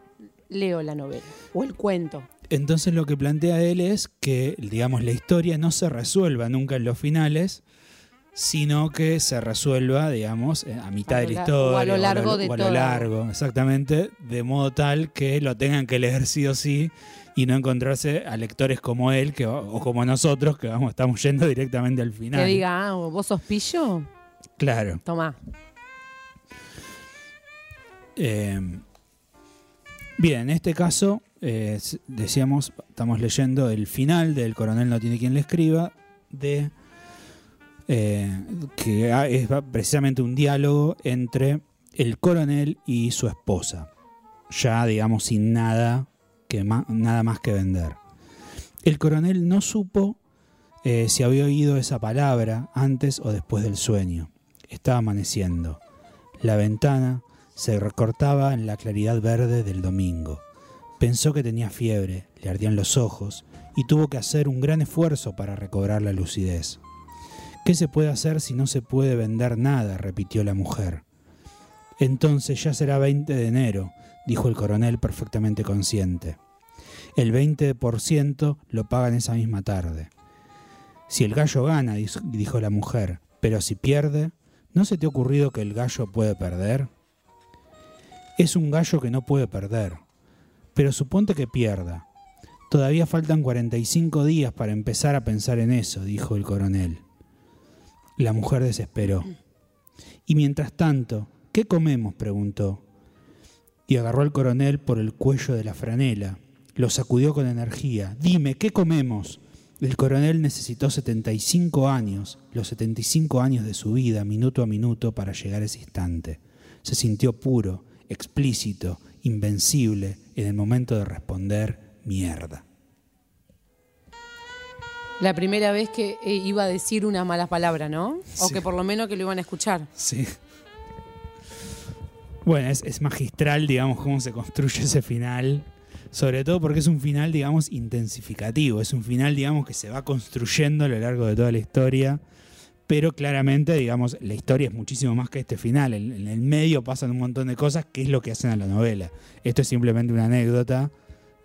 leo la novela o el cuento. Entonces lo que plantea él es que, digamos, la historia no se resuelva nunca en los finales, sino que se resuelva, digamos, eh, a mitad A de la historia. o a lo largo de o a lo todo. largo, exactamente, de modo tal que lo tengan que leer sí o sí y no encontrarse a lectores como él que, o como nosotros que vamos, estamos yendo directamente al final. Que diga, ah, vos sos pillo, Claro. tomá. Eh, bien, en este caso, eh, decíamos, estamos leyendo el final del Coronel no tiene quien le escriba, de eh, que es precisamente un diálogo entre el coronel y su esposa, ya digamos sin nada, que nada más que vender. El coronel no supo eh, si había oído esa palabra antes o después del sueño. Estaba amaneciendo. La ventana se recortaba en la claridad verde del domingo. Pensó que tenía fiebre, le ardían los ojos y tuvo que hacer un gran esfuerzo para recobrar la lucidez. ¿Qué se puede hacer si no se puede vender nada? repitió la mujer. Entonces ya será 20 de enero, dijo el coronel perfectamente consciente. El 20% lo pagan esa misma tarde. Si el gallo gana, dijo la mujer, pero si pierde, ¿no se te ha ocurrido que el gallo puede perder? Es un gallo que no puede perder. Pero suponte que pierda. Todavía faltan 45 días para empezar a pensar en eso, dijo el coronel. La mujer desesperó. Y mientras tanto, ¿qué comemos? preguntó. Y agarró al coronel por el cuello de la franela. Lo sacudió con energía. Dime, ¿qué comemos? El coronel necesitó 75 años, los 75 años de su vida, minuto a minuto, para llegar a ese instante. Se sintió puro, explícito, invencible en el momento de responder mierda. La primera vez que eh, iba a decir una mala palabra, ¿no? O Sí. que por lo menos que lo iban a escuchar. Sí. Bueno, es, magistral, digamos, cómo se construye ese final. Sobre todo porque es un final, digamos, intensificativo. Es un final, digamos, que se va construyendo a lo largo de toda la historia. Pero claramente, digamos, la historia es muchísimo más que este final. En, el medio pasan un montón de cosas que es lo que hacen a la novela. Esto es simplemente una anécdota.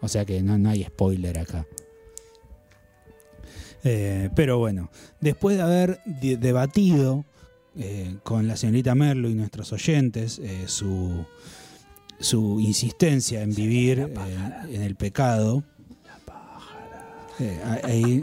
O sea que no, hay spoiler acá. Eh, pero bueno, después de haber de- debatido eh, con la señorita Merlo y nuestros oyentes eh, su, su insistencia en vivir eh, en el pecado, eh, a- ahí-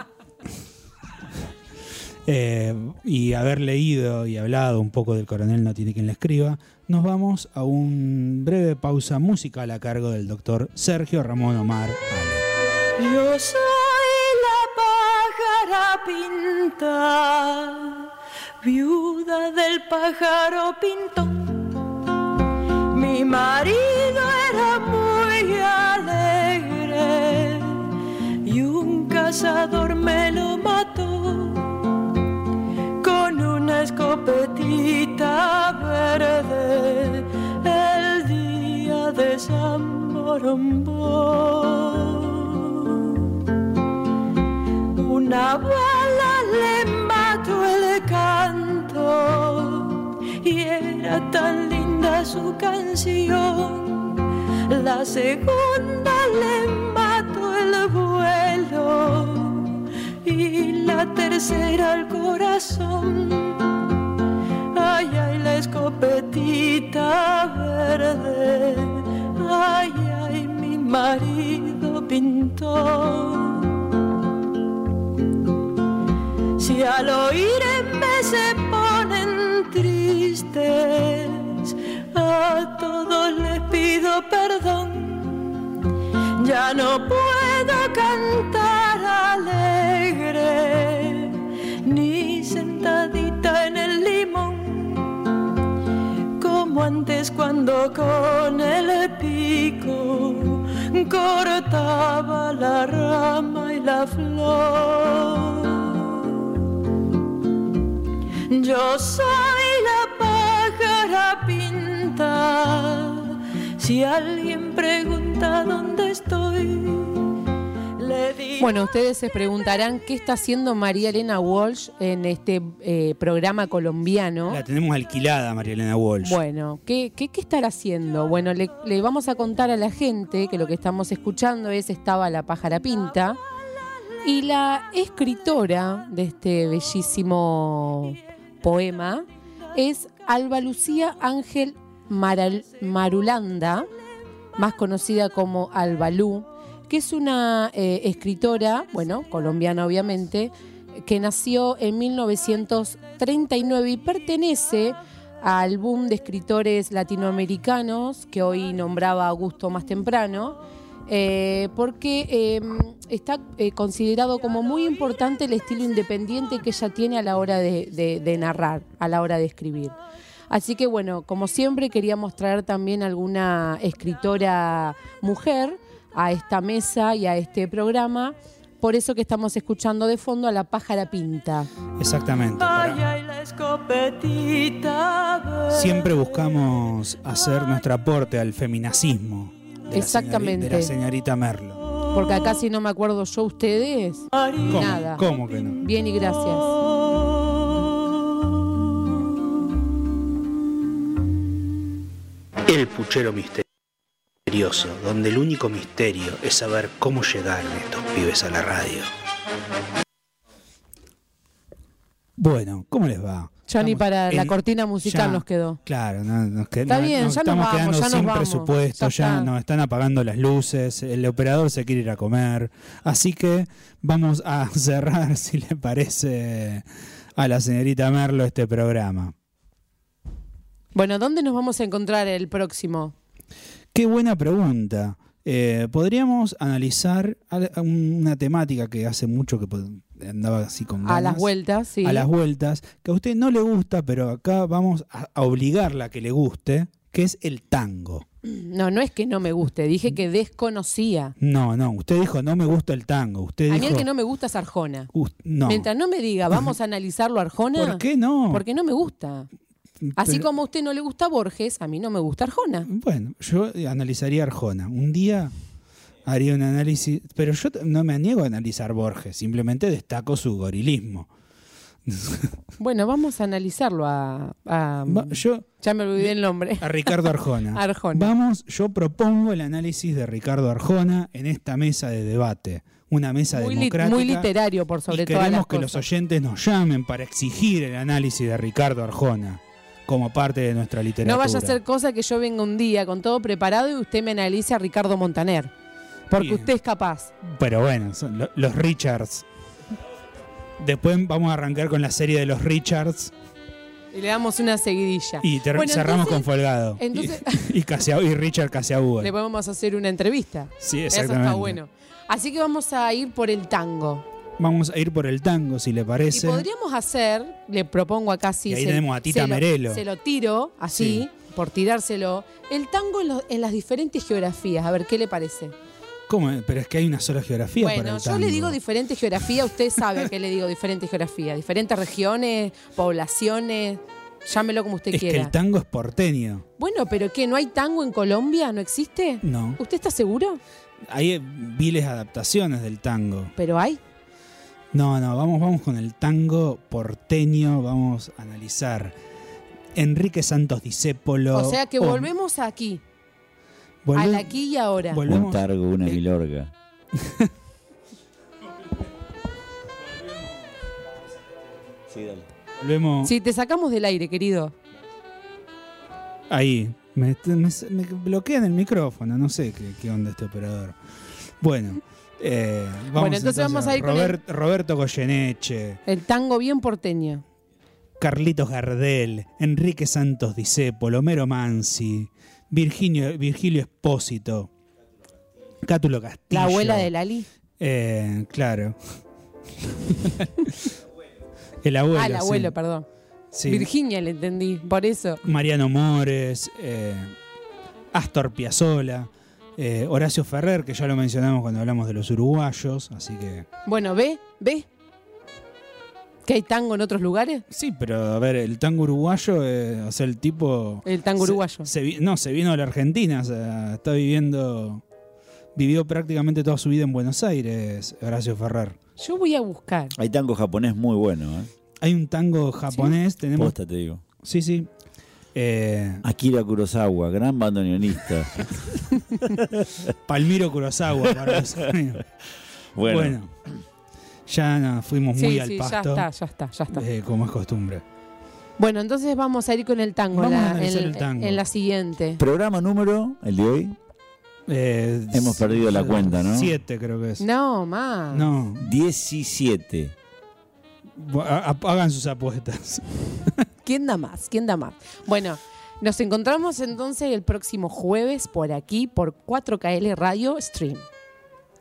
eh, y haber leído y hablado un poco del coronel No tiene quien le escriba, nos vamos a un breve pausa musical a cargo del doctor Sergio Ramón Omar. Ale. Yo soy la pájara pinta, viuda del pájaro pinto. Mi marido era muy alegre y un cazador me lo mató con una escopetita verde el día de San Borombo. Una tan linda su canción. La segunda le mató el vuelo y la tercera el corazón. Ay, ay, la escopetita verde. Ay, ay, mi marido pintó. Si al oírme se Ya no puedo cantar alegre, ni sentadita en el limón, como antes cuando con el pico cortaba la rama y la flor. Yo soy la pájara pinta. Si alguien pregunta dónde estoy, le digo. Bueno, ustedes se preguntarán qué está haciendo María Elena Walsh en este eh, programa colombiano. La tenemos alquilada, María Elena Walsh. Bueno, ¿qué, qué, qué estará haciendo? Bueno, le, le vamos a contar a la gente que lo que estamos escuchando es Estaba la pájara pinta. Y la escritora de este bellísimo poema es Alba Lucía Ángel Marulanda, más conocida como Albalú, que es una eh, escritora, bueno, colombiana obviamente, que nació en 1939 y pertenece al boom de escritores latinoamericanos que hoy nombraba Augusto más temprano, eh, porque eh, está eh, considerado como muy importante el estilo independiente que ella tiene a la hora de narrar, a la hora de escribir. Así que bueno, como siempre queríamos traer también alguna escritora mujer a esta mesa y a este programa. Por eso que estamos escuchando de fondo a la pájara pinta. Exactamente. para- la. Siempre buscamos hacer nuestro aporte al feminacismo. de la Exactamente. señori- de la señorita Merlo. Porque acá si no me acuerdo yo ustedes, ¿Cómo? nada. ¿Cómo que no? Bien y gracias. El puchero misterioso, donde el único misterio es saber cómo llegaron estos pibes a la radio. Bueno, ¿cómo les va? Ya ni para la cortina musical ya, nos quedó. Claro, no, nos qued- Está no- bien, nos ya nos estamos vamos, quedando ya nos sin vamos. presupuesto, Ya nos están apagando las luces, el operador se quiere ir a comer, así que vamos a cerrar, si le parece a la señorita Merlo, este programa. Bueno, ¿dónde nos vamos a encontrar el próximo? Qué buena pregunta. Eh, podríamos analizar al- una temática que hace mucho que andaba así con A las ganas. vueltas, sí. a las vueltas, que a usted no le gusta, pero acá vamos a, obligarla a que le guste, que es el tango. No, no es que no me guste, dije que desconocía. No, no, usted dijo no me gusta el tango. Usted A dijo mí el que no me gusta es Arjona. "Us- no. Mientras no me diga, vamos a analizarlo Arjona. ¿Por qué no? Porque no me gusta. Así Pero- como a usted no le gusta Borges, a mí no me gusta Arjona. Bueno, yo analizaría Arjona. Un día haría un análisis, pero yo no me niego a analizar Borges, simplemente destaco su gorilismo. Bueno, vamos a analizarlo a. a- Va- yo ya me olvidé el nombre. a Ricardo Arjona. Arjona. Vamos, yo propongo el análisis de Ricardo Arjona en esta mesa de debate. Una mesa Muy, li- democrática. muy literario, por sobre y todas queremos las que cosas. los oyentes nos llamen para exigir el análisis de Ricardo Arjona como parte de nuestra literatura. No vaya a ser cosa que yo venga un día con todo preparado y usted me analice a Ricardo Montaner. Porque Bien. usted es capaz. Pero bueno, son lo- los Richards. Después vamos a arrancar con la serie de los Richards Y le damos una seguidilla. y Bueno, cerramos entonces- con Folgado. entonces- y, y, y Richard Casiabúa. Le podemos hacer una entrevista. Sí, Eso exactamente. está bueno. Así que vamos a ir por el tango. Vamos a ir por el tango, si le Y parece. podríamos hacer, le propongo acá. Y ahí se- tenemos a Tita se lo-. Se lo tiro, así, por tirárselo. El tango en, lo- en las diferentes geografías. A ver, ¿qué le parece? ¿Cómo? Pero es que hay una sola geografía para Bueno, el yo tango. le digo diferentes geografías. Usted sabe a qué le digo diferentes geografías. Diferentes regiones, poblaciones. Llámelo como usted Es que quiera. el tango es porteño. Bueno, pero ¿qué? ¿No hay tango en Colombia? ¿No existe? No. ¿Usted está seguro? Hay viles adaptaciones del tango. Pero hay. No, no, vamos, vamos con el tango porteño, vamos a analizar. Enrique Santos Discépolo. O sea que oh, volvemos aquí. volve- Al aquí y ahora. volvemos- Un targo, una milorga. Sí, dale. volvemos Si te sacamos del aire, querido. ahí. Me, me- me bloquean el micrófono, no sé qué, qué onda este operador. Bueno, eh, vamos Bueno, entonces vamos a ir con Robert- Roberto Goyeneche, El tango bien porteño. Carlitos Gardel, Enrique Santos Discépolo, Homero Mansi, Virginio, Virgilio Espósito, Cátulo Castillo. La abuela de Lali. Eh, claro. el abuelo. ah, el abuelo, sí. perdón. Sí. Virginia le entendí, por eso. Mariano Mores, eh, Astor Piazzolla, eh, Horacio Ferrer, que ya lo mencionamos cuando hablamos de los uruguayos, así que... Bueno, ¿ve? ¿Ve? ¿Que hay tango en otros lugares? Sí, pero a ver, el tango uruguayo, eh, o sea, el tipo... El tango se- uruguayo. se no, se vino a la Argentina, o sea, está viviendo vivió prácticamente toda su vida en Buenos Aires, Horacio Ferrer. Yo voy a buscar. Hay tango japonés muy bueno, ¿eh? Hay un tango japonés, tenemos... Posta te digo. Sí, sí. Eh, Akira Kurosawa, gran bandoneonista. Palmiro Kurosawa para los amigos. Bueno, Bueno, ya no, fuimos muy Sí, al sí, ya pasto, está, ya está, ya está. eh, como es costumbre. Bueno, entonces vamos a ir con el tango, Vamos a la- en, el tango. en la siguiente. programa número, el de hoy, Eh, Hemos perdido la cuenta, ¿no? Siete creo que es. No, más. No, 17. Hagan sus apuestas. ¿Quién da más? ¿Quién da más? Bueno, nos encontramos entonces el próximo jueves por aquí, por 4KL Radio Stream.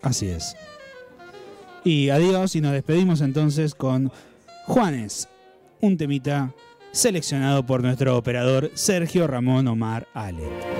Así es. Y adiós y nos despedimos entonces con Juanes, un temita seleccionado por nuestro operador Sergio Ramón Omar Ale.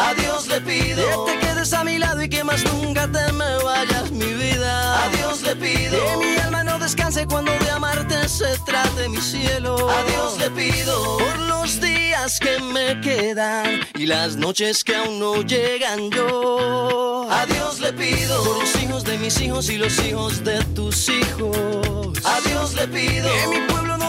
A Dios le pido que te quedes a mi lado y que más nunca te me vayas, mi vida. A Dios le pido que mi alma no descanse cuando de amarte se trate mi cielo. A Dios le pido por los días que me quedan y las noches que aún no llegan yo. A Dios le pido por los hijos de mis hijos y los hijos de tus hijos. A Dios le pido que mi pueblo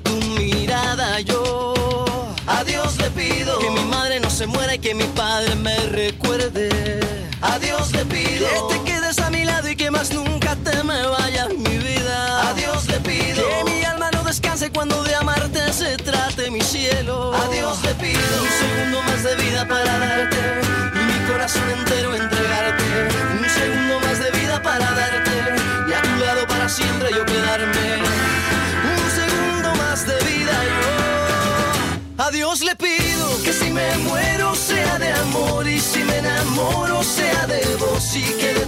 Tu mirada. Yo a Dios le pido que mi madre no se muera y que mi padre me recuerde. A Dios le pido que te quedes a mi lado y que más nunca te me vayas, mi vida. A Dios le pido que mi alma no descanse cuando de amarte se trate mi cielo. A Dios le pido un segundo más de vida para darte y mi corazón entero entregarte. Un segundo más de vida para darte y a tu lado para siempre yo quedarme. A Dios le pido que si me muero sea de amor y si me enamoro sea de vos y que de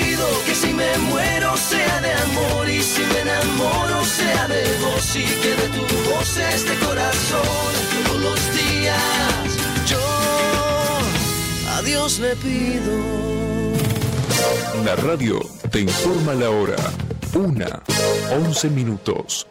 que si me muero sea de amor y si me enamoro sea de vos y que de tu voz este corazón. Todos los días yo a Dios le pido. La radio te informa la hora. Una, once minutos.